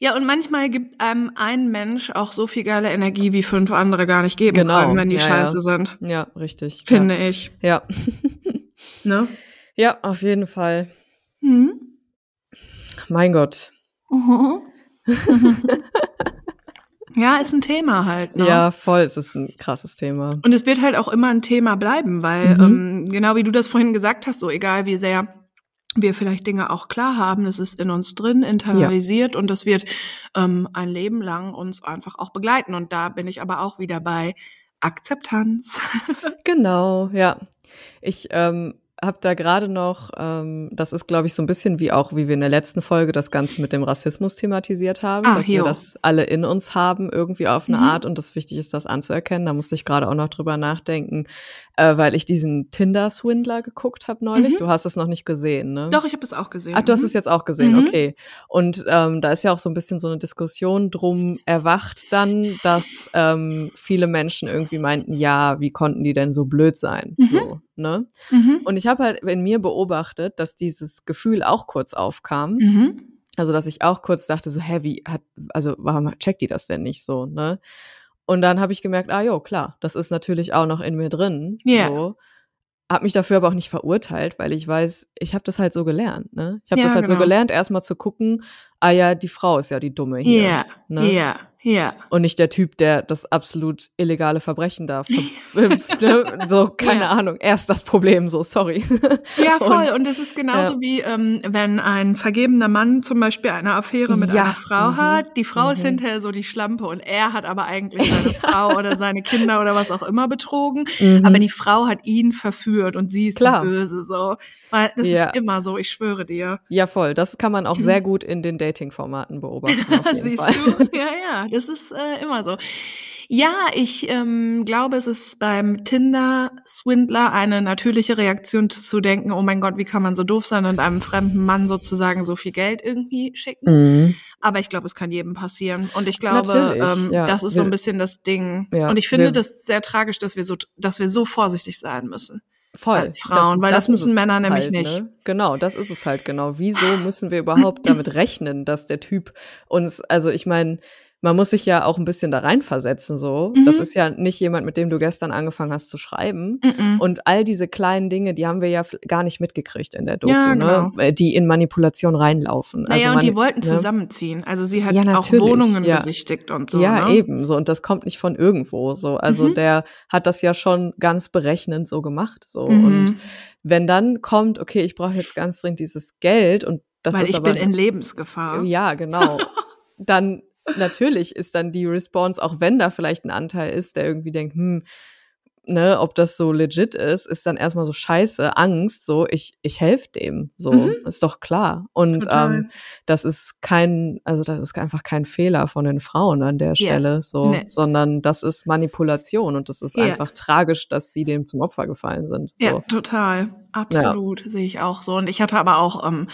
Ja, und manchmal gibt einem ein Mensch auch so viel geile Energie, wie fünf andere gar nicht geben genau. können, wenn die ja, scheiße ja. sind. Ja, richtig. Finde ja. ich. Ja. ne? Ja, auf jeden Fall. Mhm. Mein Gott. Mhm. Ja, ist ein Thema halt. Ne? Ja, voll, es ist ein krasses Thema. Und es wird halt auch immer ein Thema bleiben, weil mhm. ähm, genau wie du das vorhin gesagt hast, so egal wie sehr wir vielleicht Dinge auch klar haben, es ist in uns drin, internalisiert ja. und das wird ähm, ein Leben lang uns einfach auch begleiten. Und da bin ich aber auch wieder bei Akzeptanz. genau, ja. Ich ähm, habe da gerade noch, ähm, das ist, glaube ich, so ein bisschen wie auch, wie wir in der letzten Folge das Ganze mit dem Rassismus thematisiert haben, ah, dass jo. wir das alle in uns haben, irgendwie auf eine mhm. Art und das wichtig ist, das anzuerkennen. Da musste ich gerade auch noch drüber nachdenken, äh, weil ich diesen Tinder-Swindler geguckt habe neulich. Mhm. Du hast es noch nicht gesehen, ne? Doch, ich habe es auch gesehen. Ach, du hast mhm. es jetzt auch gesehen, mhm. okay. Und ähm, da ist ja auch so ein bisschen so eine Diskussion drum erwacht dann, dass ähm, viele Menschen irgendwie meinten, ja, wie konnten die denn so blöd sein? Mhm. So, ne? Mhm. Und ich habe halt in mir beobachtet, dass dieses Gefühl auch kurz aufkam. Mhm. Also, dass ich auch kurz dachte, so, hä, wie hat, also warum checkt die das denn nicht so, ne? Und dann habe ich gemerkt, ah jo, klar, das ist natürlich auch noch in mir drin. Ja. So. Hab mich dafür aber auch nicht verurteilt, weil ich weiß, ich habe das halt so gelernt. Ne? Ich habe ja, das halt genau. so gelernt, erstmal zu gucken, ah ja, die Frau ist ja die Dumme hier. Ja, ne? ja. Ja. Und nicht der Typ, der das absolut illegale Verbrechen darf. Ne? so, keine ja. Ahnung. Er ist das Problem, so, sorry. Ja, voll. Und es ist genauso ja. wie, ähm, wenn ein vergebener Mann zum Beispiel eine Affäre mit ja. einer Frau mhm. hat. Die Frau mhm. ist hinterher so die Schlampe und er hat aber eigentlich seine Frau oder seine Kinder oder was auch immer betrogen. Mhm. Aber die Frau hat ihn verführt und sie ist Klar. die Böse, so. Weil das ist immer so, ich schwöre dir. Ja, voll. Das kann man auch sehr gut in den Dating-Formaten beobachten. Siehst Fall. du? Ja, ja das ist äh, immer so. Ja, ich ähm, glaube, es ist beim Tinder-Swindler eine natürliche Reaktion zu denken, oh mein Gott, wie kann man so doof sein und einem fremden Mann sozusagen so viel Geld irgendwie schicken. Mhm. Aber ich glaube, es kann jedem passieren. Und ich glaube, ähm, ja. das ist so ein bisschen das Ding. Ja. Und ich finde das sehr tragisch, dass wir so, dass wir so vorsichtig sein müssen. Voll. Als Frauen, das, weil das, das müssen Männer nämlich halt, nicht. Ne? Genau, das ist es halt genau. Wieso müssen wir überhaupt damit rechnen, dass der Typ uns, also ich meine, man muss sich ja auch ein bisschen da reinversetzen, so. Mhm. Das ist ja nicht jemand, mit dem du gestern angefangen hast zu schreiben. Mhm. Und all diese kleinen Dinge, die haben wir ja gar nicht mitgekriegt in der Doku, ja, ne? genau. ne? Die in Manipulation reinlaufen. Naja, also man, und die wollten ne? zusammenziehen. Also sie hat ja, auch Wohnungen ja. besichtigt und so. Ja, ne? eben, so. Und das kommt nicht von irgendwo, so. Also mhm. der hat das ja schon ganz berechnend so gemacht, so. Mhm. Und wenn dann kommt, okay, ich brauche jetzt ganz dringend dieses Geld und das Weil ist ich aber, bin in Lebensgefahr. Ja, genau. dann natürlich ist dann die Response, auch wenn da vielleicht ein Anteil ist, der irgendwie denkt, hm, ne, ob das so legit ist, ist dann erstmal so scheiße, Angst, so, ich, ich helfe dem, so, mhm. ist doch klar. Und ähm, das ist kein, also das ist einfach kein Fehler von den Frauen an der Stelle, yeah. so, nee. sondern das ist Manipulation und das ist yeah. einfach tragisch, dass sie dem zum Opfer gefallen sind. So. Ja, total. Absolut, ja. sehe ich auch so. Und ich hatte aber auch ähm,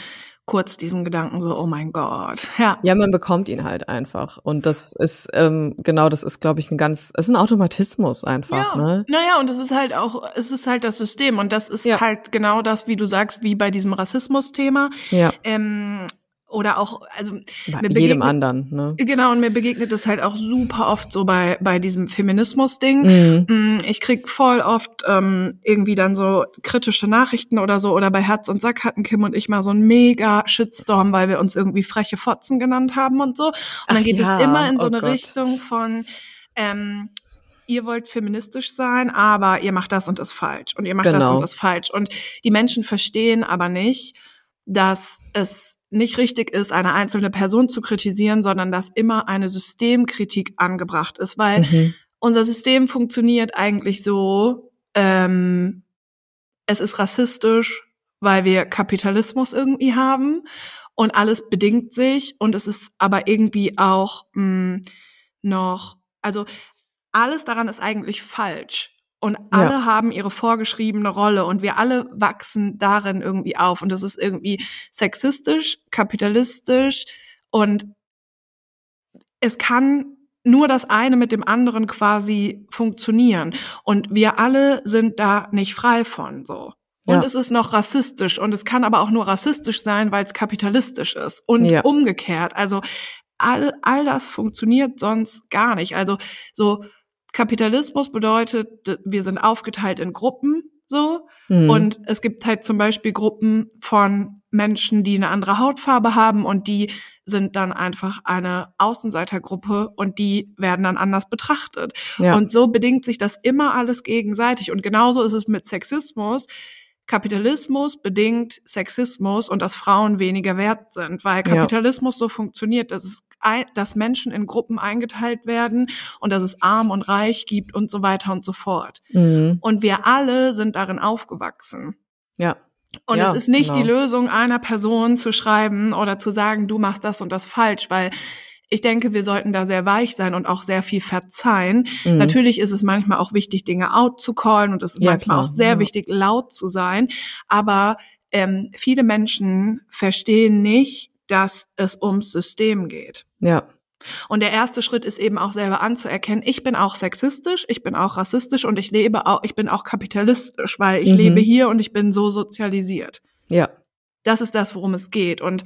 kurz diesen Gedanken so, oh mein Gott. Ja. Ja, man bekommt ihn halt einfach. Und das ist, ähm, genau, das ist, glaube ich, ein ganz, es ist ein Automatismus einfach, ja. ne? Naja, und es ist halt auch, es ist halt das System. Und das ist ja. halt genau das, wie du sagst, wie bei diesem Rassismus-Thema. Ja. Ähm, oder auch, also bei jedem anderen, ne? Genau, und mir begegnet es halt auch super oft so bei, bei diesem Feminismus-Ding. Mhm. Mm, ich krieg voll oft ähm, irgendwie dann so kritische Nachrichten oder so, oder bei Herz und Sack hatten Kim und ich mal so einen mega Shitstorm, weil wir uns irgendwie freche Fotzen genannt haben und so. Und Ach dann geht ja. es immer in so oh eine Gott. Richtung von ähm, ihr wollt feministisch sein, aber ihr macht das und das falsch und ihr macht genau. das und das falsch. Und die Menschen verstehen aber nicht, dass es nicht richtig ist, eine einzelne Person zu kritisieren, sondern dass immer eine Systemkritik angebracht ist, weil mhm. unser System funktioniert eigentlich so, ähm, es ist rassistisch, weil wir Kapitalismus irgendwie haben und alles bedingt sich und es ist aber irgendwie auch mh, hm, noch, also alles daran ist eigentlich falsch. Und alle ja. haben ihre vorgeschriebene Rolle und wir alle wachsen darin irgendwie auf. Und das ist irgendwie sexistisch, kapitalistisch und es kann nur das eine mit dem anderen quasi funktionieren. Und wir alle sind da nicht frei von so. Und ja. es ist noch rassistisch und es kann aber auch nur rassistisch sein, weil es kapitalistisch ist. Und ja. umgekehrt. Also all, all das funktioniert sonst gar nicht. Also so Kapitalismus bedeutet, wir sind aufgeteilt in Gruppen so. Mhm. Und es gibt halt zum Beispiel Gruppen von Menschen, die eine andere Hautfarbe haben und die sind dann einfach eine Außenseitergruppe und die werden dann anders betrachtet. Ja. Und so bedingt sich das immer alles gegenseitig. Und genauso ist es mit Sexismus. Kapitalismus bedingt Sexismus und dass Frauen weniger wert sind, weil Kapitalismus ja. so funktioniert, dass es dass Menschen in Gruppen eingeteilt werden und dass es arm und reich gibt und so weiter und so fort. Mhm. Und wir alle sind darin aufgewachsen. Ja. Und ja, es ist nicht genau. die Lösung einer Person zu schreiben oder zu sagen, du machst das und das falsch, weil ich denke, wir sollten da sehr weich sein und auch sehr viel verzeihen. Mhm. Natürlich ist es manchmal auch wichtig, Dinge out zu callen und es ist ja, manchmal klar. auch sehr ja. wichtig, laut zu sein. Aber ähm, viele Menschen verstehen nicht, dass es ums System geht. Ja. Und der erste Schritt ist eben auch selber anzuerkennen, ich bin auch sexistisch, ich bin auch rassistisch und ich lebe auch, ich bin auch kapitalistisch, weil ich mhm. lebe hier und ich bin so sozialisiert. Ja. Das ist das, worum es geht. Und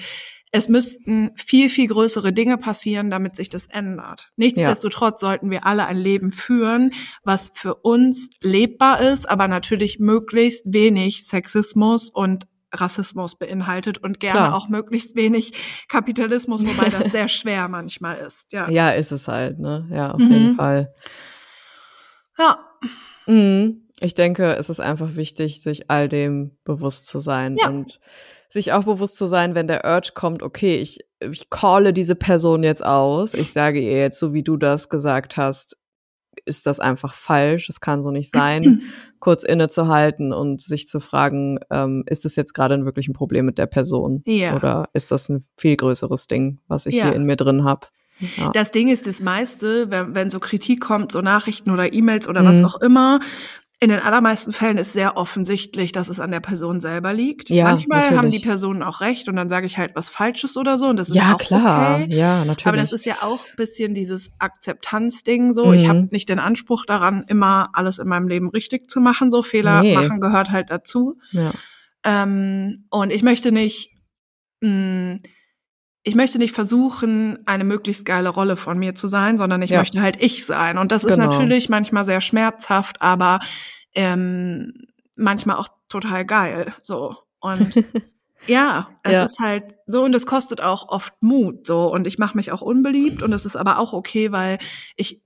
es müssten viel, viel größere Dinge passieren, damit sich das ändert. Nichtsdestotrotz ja. sollten wir alle ein Leben führen, was für uns lebbar ist, aber natürlich möglichst wenig Sexismus und Rassismus beinhaltet und gerne Klar. auch möglichst wenig Kapitalismus, wobei das sehr schwer manchmal ist. Ja, ja ist es halt, ne? Ja, auf mhm. jeden Fall. Ja. Mhm. Ich denke, es ist einfach wichtig, sich all dem bewusst zu sein ja. und sich auch bewusst zu sein, wenn der Urge kommt, okay, ich, ich calle diese Person jetzt aus, ich sage ihr jetzt, so wie du das gesagt hast, ist das einfach falsch, es kann so nicht sein, kurz innezuhalten und sich zu fragen, ähm, ist es jetzt gerade wirklich ein Problem mit der Person? Ja. Oder ist das ein viel größeres Ding, was ich ja. hier in mir drin habe? Ja. Das Ding ist das meiste, wenn, wenn so Kritik kommt, so Nachrichten oder E-Mails oder mhm. was auch immer, in den allermeisten Fällen ist sehr offensichtlich, dass es an der Person selber liegt. Ja, Manchmal natürlich. haben die Personen auch recht und dann sage ich halt was Falsches oder so und das ist ja, auch klar. okay. Ja, natürlich. Aber das ist ja auch bisschen dieses Akzeptanzding so. Mhm. Ich habe nicht den Anspruch daran, immer alles in meinem Leben richtig zu machen. So Fehler nee. machen gehört halt dazu. Ja. Ähm, und ich möchte nicht mh, mm, ich möchte nicht versuchen, eine möglichst geile Rolle von mir zu sein, sondern ich ja. möchte halt ich sein. Und das genau. ist natürlich manchmal sehr schmerzhaft, aber ähm, manchmal auch total geil. So. Und ja, es ja. ist halt so und es kostet auch oft Mut. So. Und ich mache mich auch unbeliebt und es ist aber auch okay, weil ich,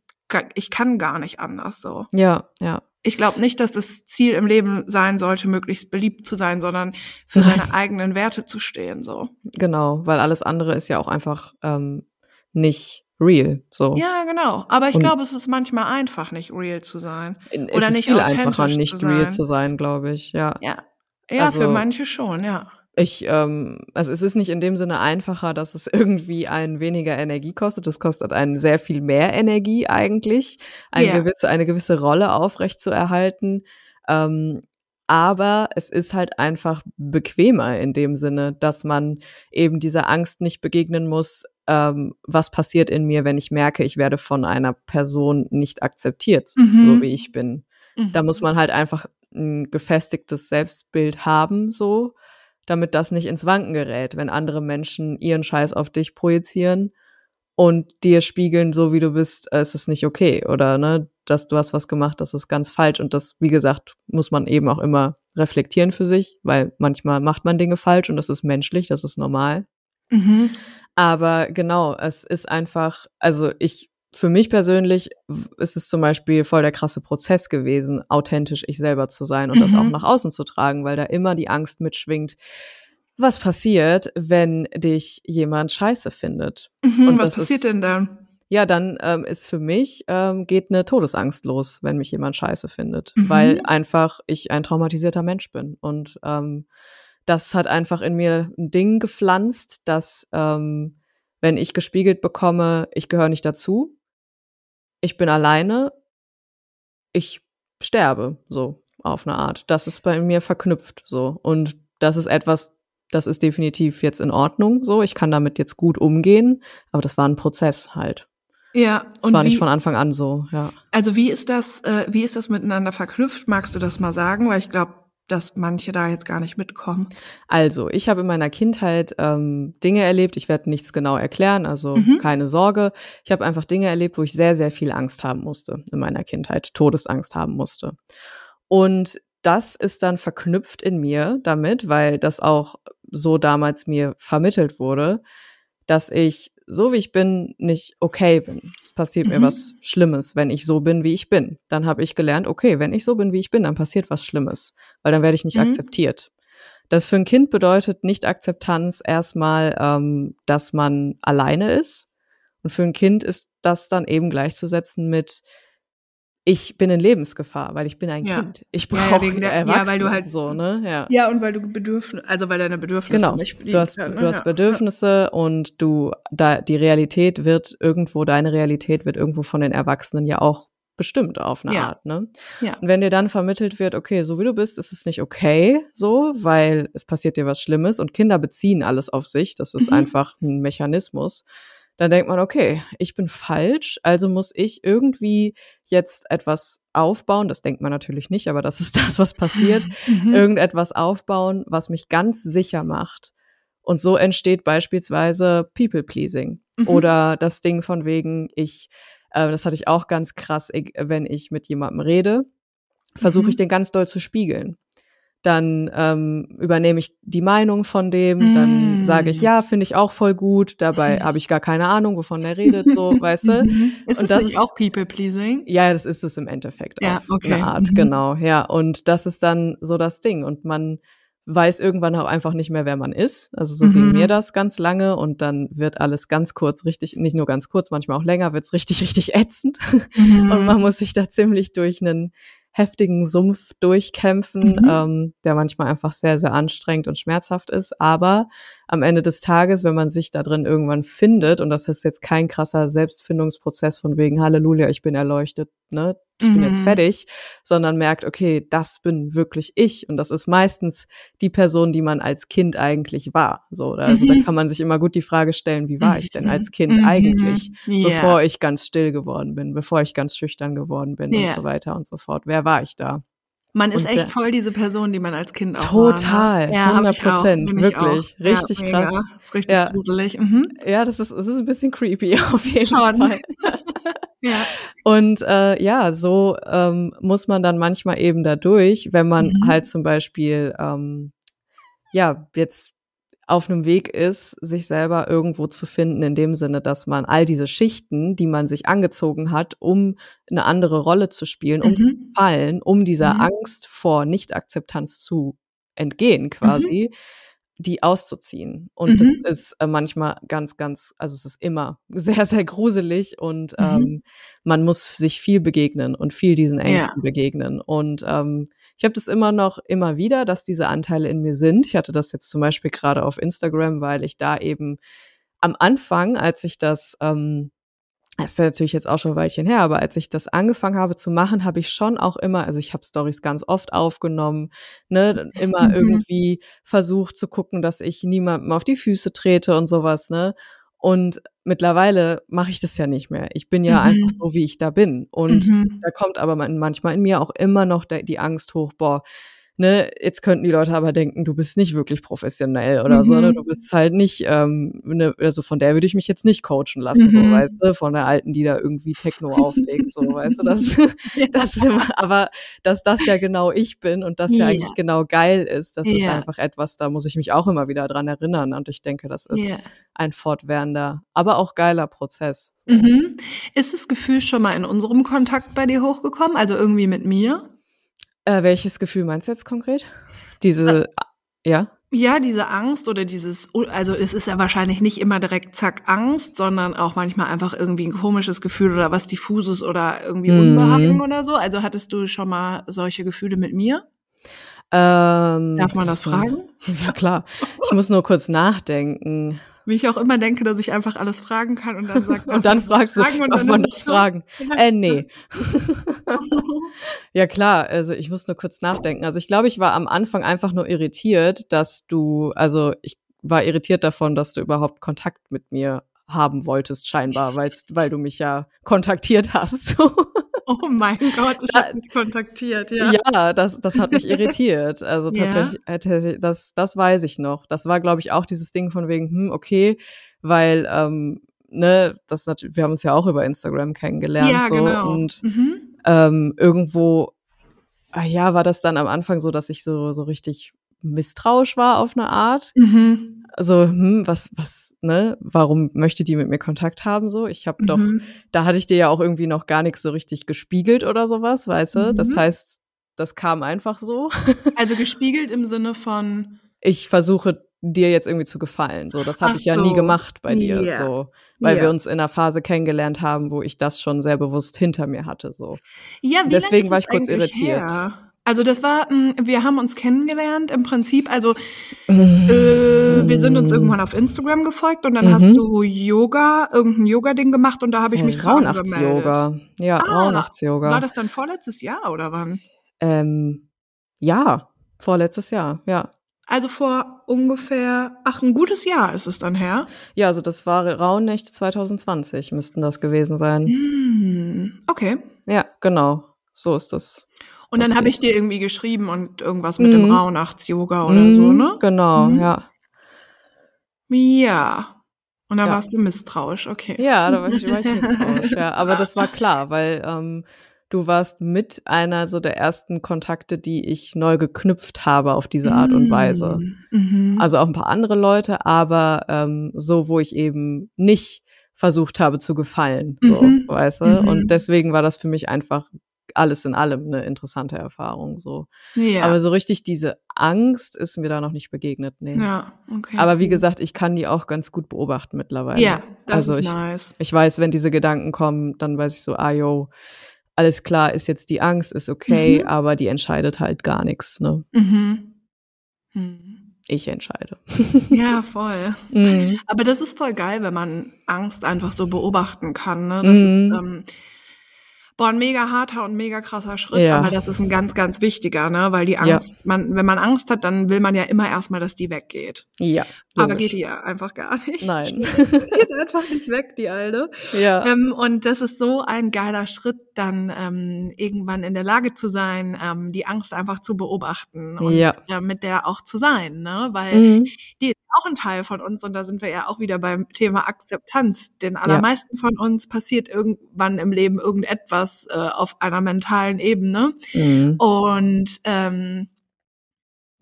ich kann gar nicht anders. So. Ja, ja ich glaube nicht, dass das Ziel im Leben sein sollte, möglichst beliebt zu sein, sondern für Nein. seine eigenen Werte zu stehen. So. Genau, weil alles andere ist ja auch einfach ähm, nicht real. So. Ja, genau. Aber ich glaube, es ist manchmal einfach, nicht real zu sein. Oder es ist nicht viel einfacher, nicht zu real zu sein, glaube ich. Ja. Ja, ja also, für manche schon, ja. Ich, ähm, also es ist nicht in dem Sinne einfacher, dass es irgendwie einen weniger Energie kostet. Es kostet einen sehr viel mehr Energie eigentlich, eine, yeah. gewisse, eine gewisse Rolle aufrecht zu erhalten. Ähm, aber es ist halt einfach bequemer in dem Sinne, dass man eben dieser Angst nicht begegnen muss, ähm, was passiert in mir, wenn ich merke, ich werde von einer Person nicht akzeptiert, mhm. so wie ich bin. Mhm. Da muss man halt einfach ein gefestigtes Selbstbild haben, so, damit das nicht ins Wanken gerät, wenn andere Menschen ihren Scheiß auf dich projizieren und dir spiegeln, so wie du bist, äh, ist es nicht okay oder ne, dass du hast was gemacht, das ist ganz falsch und das, wie gesagt, muss man eben auch immer reflektieren für sich, weil manchmal macht man Dinge falsch und das ist menschlich, das ist normal. Mhm. Aber genau, es ist einfach, also ich, für mich persönlich ist es zum Beispiel voll der krasse Prozess gewesen, authentisch ich selber zu sein und mhm. das auch mhm. nach außen zu tragen, weil da immer die Angst mitschwingt, was passiert, wenn dich jemand scheiße findet. Mhm, was passiert ist, denn dann? Ja, dann ähm, ist für mich, ähm, geht eine Todesangst los, wenn mich jemand scheiße findet, mhm. weil einfach ich ein traumatisierter Mensch bin. Und ähm, das hat einfach in mir ein Ding gepflanzt, dass ähm, wenn ich gespiegelt bekomme, ich gehöre nicht dazu, ich bin alleine, ich sterbe, so auf eine Art. Das ist bei mir verknüpft so. Und das ist etwas, das ist definitiv jetzt in Ordnung so. Ich kann damit jetzt gut umgehen, aber das war ein Prozess halt. Ja, das und war wie, nicht von Anfang an so, ja. Also wie ist das, äh, wie ist das miteinander verknüpft? Magst du das mal sagen? Weil ich glaube, dass manche da jetzt gar nicht mitkommen. Also, ich habe in meiner Kindheit ähm, Dinge erlebt, ich werde nichts genau erklären, also mhm. keine Sorge. Ich habe einfach Dinge erlebt, wo ich sehr, sehr viel Angst haben musste in meiner Kindheit, Todesangst haben musste. Und das ist dann verknüpft in mir damit, weil das auch so damals mir vermittelt wurde, dass ich so wie ich bin nicht okay bin. Es passiert mhm. mir was Schlimmes, wenn ich so bin, wie ich bin. Dann habe ich gelernt, okay, wenn ich so bin, wie ich bin, dann passiert was Schlimmes, weil dann werde ich nicht mhm. akzeptiert. Das für ein Kind bedeutet Nicht-Akzeptanz erstmal, ähm, dass man alleine ist. Und für ein Kind ist das dann eben gleichzusetzen mit ich bin in Lebensgefahr, weil ich bin ein ja. Kind. Ich brauche ja, ja, ja, weil du halt so, ne? Ja. Ja, und weil du Bedürfnisse, also weil deine Bedürfnisse genau. nicht du hast, ne? du hast Bedürfnisse und du da die Realität wird irgendwo deine Realität wird irgendwo von den Erwachsenen ja auch bestimmt auf eine Art, ne? Ja. Und wenn dir dann vermittelt wird, okay, so wie du bist, ist es nicht okay, so, weil es passiert dir was Schlimmes und Kinder beziehen alles auf sich, das ist mhm. einfach ein Mechanismus dann denkt man, okay, ich bin falsch, also muss ich irgendwie jetzt etwas aufbauen. Das denkt man natürlich nicht, aber das ist das, was passiert. Mhm. Irgendetwas aufbauen, was mich ganz sicher macht. Und so entsteht beispielsweise People-Pleasing mhm. oder das Ding von wegen, ich, äh, das hatte ich auch ganz krass, wenn ich mit jemandem rede, versuche mhm. ich den ganz doll zu spiegeln dann ähm, übernehme ich die Meinung von dem, mm. dann sage ich, ja, finde ich auch voll gut, dabei habe ich gar keine Ahnung, wovon er redet, so, weißt du. Mhm. Ist und das, das auch People-Pleasing? Ja, das ist es im Endeffekt ja, auf okay. eine Art, mhm. genau, ja. Und das ist dann so das Ding und man weiß irgendwann auch einfach nicht mehr, wer man ist. Also so mhm. ging mir das ganz lange und dann wird alles ganz kurz richtig, nicht nur ganz kurz, manchmal auch länger, wird's richtig, richtig ätzend. Mhm. Und man muss sich da ziemlich durch einen heftigen Sumpf durchkämpfen, mhm. ähm, der manchmal einfach sehr, sehr anstrengend und schmerzhaft ist. Aber am Ende des Tages, wenn man sich da drin irgendwann findet, und das ist jetzt kein krasser Selbstfindungsprozess von wegen Halleluja, ich bin erleuchtet, ne, ich mhm. bin jetzt mhm. fertig, sondern merkt, okay, das bin wirklich ich. Und das ist meistens die Person, die man als Kind eigentlich war. So, also mhm. da kann man sich immer gut die Frage stellen, wie war ich denn als Kind mhm. eigentlich, yeah. bevor ich ganz still geworden bin, bevor ich ganz schüchtern geworden bin yeah. und so weiter und so fort. Wer war ich da? Man ist und, echt voll diese Person, die man als Kind auch Total, war, ne? ja, 100 Prozent, wirklich, richtig ja, krass. Mega. Ist richtig ja. gruselig. Mhm. Ja, das ist, das ist ein bisschen creepy auf jeden Schon. Fall. ja. Und äh, ja, so ähm, muss man dann manchmal eben dadurch, wenn man mhm. halt zum Beispiel ähm, ja jetzt auf einem Weg ist, sich selber irgendwo zu finden, in dem Sinne, dass man all diese Schichten, die man sich angezogen hat, um eine andere Rolle zu spielen, um mhm. zu fallen, um dieser mhm. Angst vor Nichtakzeptanz zu entgehen quasi, mhm. Die auszuziehen. Und mhm. das ist äh, manchmal ganz, ganz, also es ist immer sehr, sehr gruselig und mhm. ähm, man muss sich viel begegnen und viel diesen Ängsten ja. begegnen. Und ähm, ich habe das immer noch, immer wieder, dass diese Anteile in mir sind. Ich hatte das jetzt zum Beispiel gerade auf Instagram, weil ich da eben am Anfang, als ich das ähm, das ist ja natürlich jetzt auch schon ein Weilchen her, aber als ich das angefangen habe zu machen, habe ich schon auch immer, also ich habe Stories ganz oft aufgenommen, ne, immer mhm. irgendwie versucht zu gucken, dass ich niemandem auf die Füße trete und sowas, ne? Und mittlerweile mache ich das ja nicht mehr. Ich bin ja mhm. einfach so, wie ich da bin. Und mhm. da kommt aber manchmal in mir auch immer noch die Angst hoch, boah, ne, jetzt könnten die Leute aber denken, du bist nicht wirklich professionell oder mhm. so, ne? Du bist halt nicht, ähm, ne, also von der würde ich mich jetzt nicht coachen lassen, mhm. so, weißt du, von der alten, die da irgendwie Techno auflegt, so, weißt du, das, das immer, aber dass das ja genau ich bin und das ja, ja eigentlich genau geil ist, das ja. ist einfach etwas, da muss ich mich auch immer wieder dran erinnern und ich denke, das ist ja. ein fortwährender, aber auch geiler Prozess. So. Mhm. Ist das Gefühl schon mal in unserem Kontakt bei dir hochgekommen, also irgendwie mit mir? Äh, welches Gefühl meinst du jetzt konkret? Diese, äh, ja? Ja, diese Angst oder dieses, also es ist ja wahrscheinlich nicht immer direkt zack Angst, sondern auch manchmal einfach irgendwie ein komisches Gefühl oder was diffuses oder irgendwie mhm. Unbehagen oder so. Also hattest du schon mal solche Gefühle mit mir? Ähm, Darf man das fragen? Ja klar. Ich muss nur kurz nachdenken. Wie ich auch immer denke, dass ich einfach alles fragen kann und dann sagt Und dann fragst du, darf man das fragen? Äh, nee. ja klar, also ich muss nur kurz nachdenken. Also ich glaube, ich war am Anfang einfach nur irritiert, dass du, also ich war irritiert davon, dass du überhaupt Kontakt mit mir haben wolltest, scheinbar, weil du mich ja kontaktiert hast. Oh mein Gott, ich habe dich kontaktiert, ja. Ja, das, das hat mich irritiert. Also tatsächlich, ja. das, das weiß ich noch. Das war, glaube ich, auch dieses Ding von wegen, hm, okay, weil, ähm, ne, das natürlich, wir haben uns ja auch über Instagram kennengelernt. Ja, so, genau. Und mhm. ähm, irgendwo, ah ja, war das dann am Anfang so, dass ich so, so richtig misstrauisch war auf eine Art. Mhm. Also, hm, was, was ne, warum möchte die mit mir Kontakt haben so? Ich habe mhm. doch, da hatte ich dir ja auch irgendwie noch gar nichts so richtig gespiegelt oder sowas, weißt du? Mhm. Das heißt, das kam einfach so. Also gespiegelt im Sinne von ich versuche dir jetzt irgendwie zu gefallen. So, das habe ich ja so. nie gemacht bei dir, yeah. so, weil yeah. wir uns in einer Phase kennengelernt haben, wo ich das schon sehr bewusst hinter mir hatte, so. Ja, wie deswegen war ich kurz irritiert. Her? Also das war, hm, wir haben uns kennengelernt im Prinzip, also äh, wir sind uns irgendwann auf Instagram gefolgt und dann mhm. hast du Yoga, irgendein Yoga-Ding gemacht und da habe ich mich drauf Rauhnachts-Yoga. Ja, ah, Rauhnachts-Yoga. War das dann vorletztes Jahr oder wann? Ähm, ja, vorletztes Jahr, ja. Also vor ungefähr, ach, ein gutes Jahr ist es dann her. Ja, also das war Rauhnächte 2020 müssten das gewesen sein. Hm, okay. Ja, genau. So ist das. Und dann habe ich dir irgendwie geschrieben und irgendwas mit mhm. dem Rauhnachts-Yoga oder mhm, so, ne? Genau, mhm. ja. Ja. Und da ja. warst du misstrauisch, okay. Ja, da war ich, war ich misstrauisch, ja. Aber das war klar, weil ähm, du warst mit einer so der ersten Kontakte, die ich neu geknüpft habe auf diese Art und Weise. Mhm. Also auch ein paar andere Leute, aber ähm, so, wo ich eben nicht versucht habe zu gefallen, so, mhm. weißt du? Mhm. Und deswegen war das für mich einfach alles in allem eine interessante Erfahrung so. Ja. Aber so richtig diese Angst ist mir da noch nicht begegnet, nee. Ja, okay. Aber wie gesagt, ich kann die auch ganz gut beobachten mittlerweile. Ja, das also ist ich, nice. Ich weiß, wenn diese Gedanken kommen, dann weiß ich so, ah yo, alles klar, ist jetzt die Angst, ist okay, mhm. aber die entscheidet halt gar nichts, ne? Mhm. Mhm. Ich entscheide. Ja, voll. Mhm. Aber das ist voll geil, wenn man Angst einfach so beobachten kann. Ne? Das ist, mhm. ähm, boah, ein mega harter und mega krasser Schritt, ja. aber das ist ein ganz, ganz wichtiger, ne? Weil die Angst, ja. man, wenn man Angst hat, dann will man ja immer erstmal, dass die weggeht. Ja. Logisch. Aber geht die ja einfach gar nicht. Nein. geht einfach nicht weg, die Alte. Ja. Ähm, und das ist so ein geiler Schritt, dann ähm, irgendwann in der Lage zu sein, ähm, die Angst einfach zu beobachten und ja. äh, mit der auch zu sein, ne? Weil mhm. die auch ein Teil von uns und da sind wir ja auch wieder beim Thema Akzeptanz. Den allermeisten ja. von uns passiert irgendwann im Leben irgendetwas äh, auf einer mentalen Ebene. Mhm. Und ähm,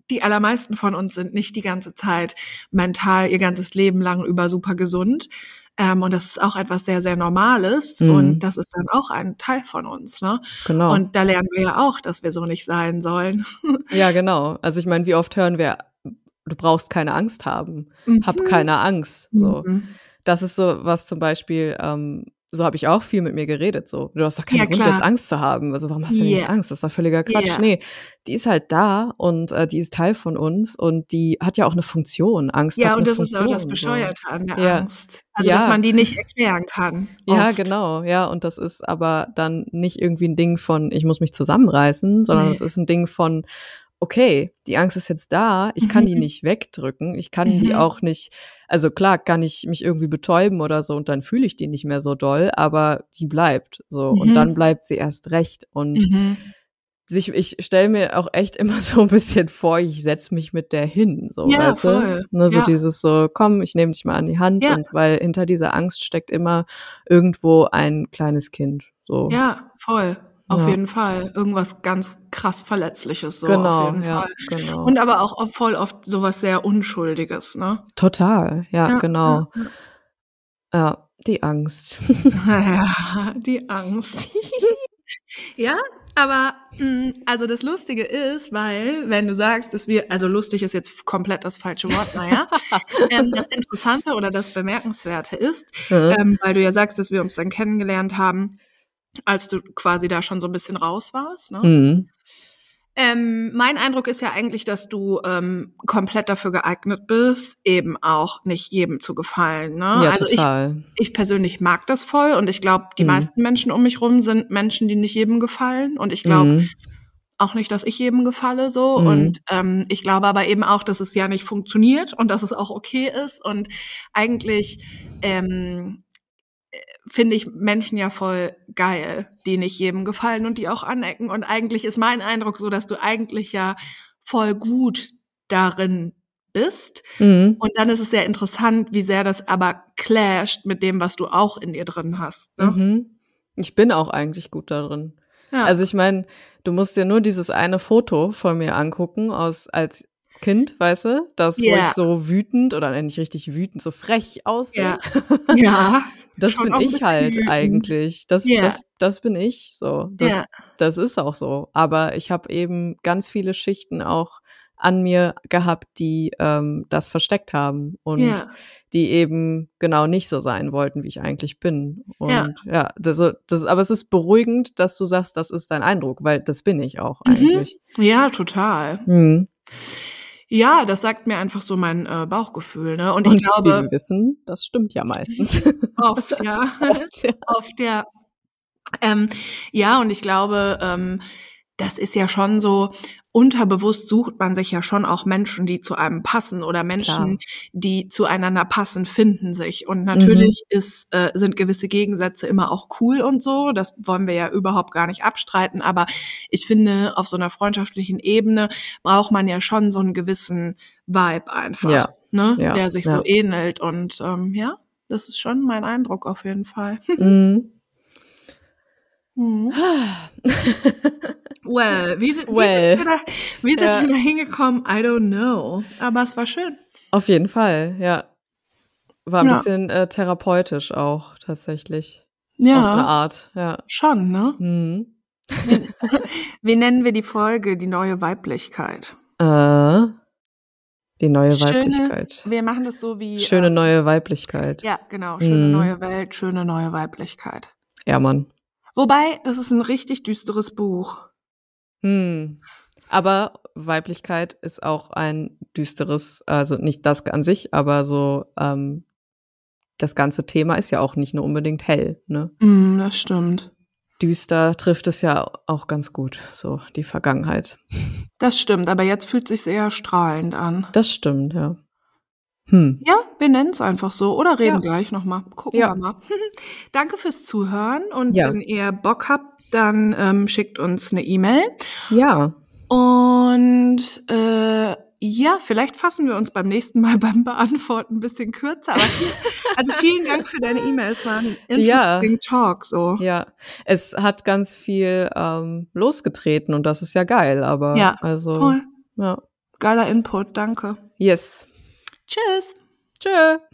die allermeisten von uns sind nicht die ganze Zeit mental ihr ganzes Leben lang über super gesund. Ähm, und das ist auch etwas sehr, sehr Normales. Mhm. Und das ist dann auch ein Teil von uns. Ne? Genau. Und da lernen wir ja auch, dass wir so nicht sein sollen. ja, genau. Also ich meine, wie oft hören wir du brauchst keine Angst haben. Mhm. Hab keine Angst. So. Mhm. Das ist so, was zum Beispiel, ähm, so habe ich auch viel mit mir geredet. So, du hast doch keinen ja, Grund, jetzt Angst zu haben. Also warum hast du yeah. denn jetzt Angst? Das ist doch völliger Quatsch. Yeah. Nee, die ist halt da und äh, die ist Teil von uns und die hat ja auch eine Funktion. Angst ja, hat eine Funktion. Ja, und das ist auch das Bescheuerte an der ja. Angst. Also, ja. dass man die nicht erklären kann. Oft. Ja, genau. Ja, und das ist aber dann nicht irgendwie ein Ding von, ich muss mich zusammenreißen, sondern es nee. ist ein Ding von, okay, die Angst ist jetzt da, ich kann die mhm. nicht wegdrücken, ich kann die mhm. auch nicht, also klar kann ich mich irgendwie betäuben oder so und dann fühle ich die nicht mehr so doll, aber die bleibt so mhm. und dann bleibt sie erst recht und mhm. sich, ich stelle mir auch echt immer so ein bisschen vor, ich setz mich mit der hin, so, ja, weißt voll. du? Ne, so ja. dieses so, komm, ich nehme dich mal an die Hand ja. und weil hinter dieser Angst steckt immer irgendwo ein kleines Kind, so. Ja, voll. Auf ja. jeden Fall. Irgendwas ganz krass Verletzliches, so genau, auf jeden ja, Fall. Genau. Und aber auch voll oft sowas sehr Unschuldiges, ne? Total, ja, ja genau. Ja, die Angst. ja, die Angst. ja, aber mm, also das Lustige ist, weil wenn du sagst, dass wir, also lustig ist jetzt komplett das falsche Wort, naja, ähm, das Interessante oder das Bemerkenswerte ist, mhm. ähm, weil du ja sagst, dass wir uns dann kennengelernt haben, als du quasi da schon so ein bisschen raus warst. Ne? Mhm. Ähm, mein Eindruck ist ja eigentlich, dass du ähm, komplett dafür geeignet bist, eben auch nicht jedem zu gefallen. Ne? Ja, also total. Ich, ich persönlich mag das voll und ich glaube, die mhm. meisten Menschen um mich rum sind Menschen, die nicht jedem gefallen. Und ich glaube mhm. auch nicht, dass ich jedem gefalle so. Mhm. Und ähm, ich glaube aber eben auch, dass es ja nicht funktioniert und dass es auch okay ist. Und eigentlich ähm, finde ich Menschen ja voll geil, die nicht jedem gefallen und die auch anecken. Und eigentlich ist mein Eindruck so, dass du eigentlich ja voll gut darin bist. Mhm. Und dann ist es sehr interessant, wie sehr das aber clasht mit dem, was du auch in dir drin hast. Ne? Mhm. Ich bin auch eigentlich gut darin. Ja. Also ich meine, du musst dir nur dieses eine Foto von mir angucken aus als Kind, weißt du, das yeah. wo ich so wütend oder nicht richtig wütend, so frech aussehe. Ja. ja. Das bin ich halt wütend. eigentlich. Das, yeah. das, das bin ich so. Das, yeah. das ist auch so. Aber ich habe eben ganz viele Schichten auch an mir gehabt, die ähm, das versteckt haben und yeah. die eben genau nicht so sein wollten, wie ich eigentlich bin. Und ja, ja das, das, aber es ist beruhigend, dass du sagst, das ist dein Eindruck, weil das bin ich auch mhm. eigentlich. Ja, total. Mhm. Ja, das sagt mir einfach so mein äh, Bauchgefühl. Ne? Und, und ich glaube, wie wir wissen, das stimmt ja meistens. Oft, ja. Oft, ja. Oft, ja. Ähm, ja, und ich glaube, ähm, das ist ja schon so, unterbewusst sucht man sich ja schon auch Menschen, die zu einem passen oder Menschen, Klar. die zueinander passen, finden sich. Und natürlich mhm. ist, äh, sind gewisse Gegensätze immer auch cool und so. Das wollen wir ja überhaupt gar nicht abstreiten. Aber ich finde, auf so einer freundschaftlichen Ebene braucht man ja schon so einen gewissen Vibe einfach, ja. Ne? Ja. der sich ja. so ähnelt. Und ähm, ja, das ist schon mein Eindruck auf jeden Fall. Mhm. Mhm. well, wie, wie, well. Sind wir da, wie sind ja. wir da hingekommen? I don't know. Aber es war schön. Auf jeden Fall, ja. War ein ja. bisschen äh, therapeutisch auch tatsächlich. Ja. Auf eine Art, ja. Schon, ne? Mhm. Wie, wie, nennen wir die Folge Die neue Weiblichkeit? Äh, die neue schöne, Weiblichkeit. Wir machen das so wie. Schöne ähm, neue Weiblichkeit. Ja, genau. Schöne mhm. neue Welt, schöne neue Weiblichkeit. Ja, Mann. Wobei, das ist ein richtig düsteres Buch. Hm. Aber Weiblichkeit ist auch ein düsteres, also nicht das an sich, aber so ähm, das ganze Thema ist ja auch nicht nur unbedingt hell, ne? Mm, das stimmt. Düster trifft es ja auch ganz gut, so die Vergangenheit. Das stimmt, aber jetzt fühlt sich eher strahlend an. Das stimmt, ja. Hm. Ja, wir nennen es einfach so oder reden ja. gleich nochmal. Gucken ja. wir mal. Danke fürs Zuhören und ja. wenn ihr Bock habt, dann ähm, schickt uns eine E-Mail. Ja. Und äh, ja, vielleicht fassen wir uns beim nächsten Mal beim Beantworten ein bisschen kürzer. Aber also vielen Dank für deine E-Mail. Es war ein interesting ja. Talk. So. Ja, es hat ganz viel ähm, losgetreten und das ist ja geil. Aber ja, also voll. ja, geiler Input. Danke. Yes. Tschüss. Tschö.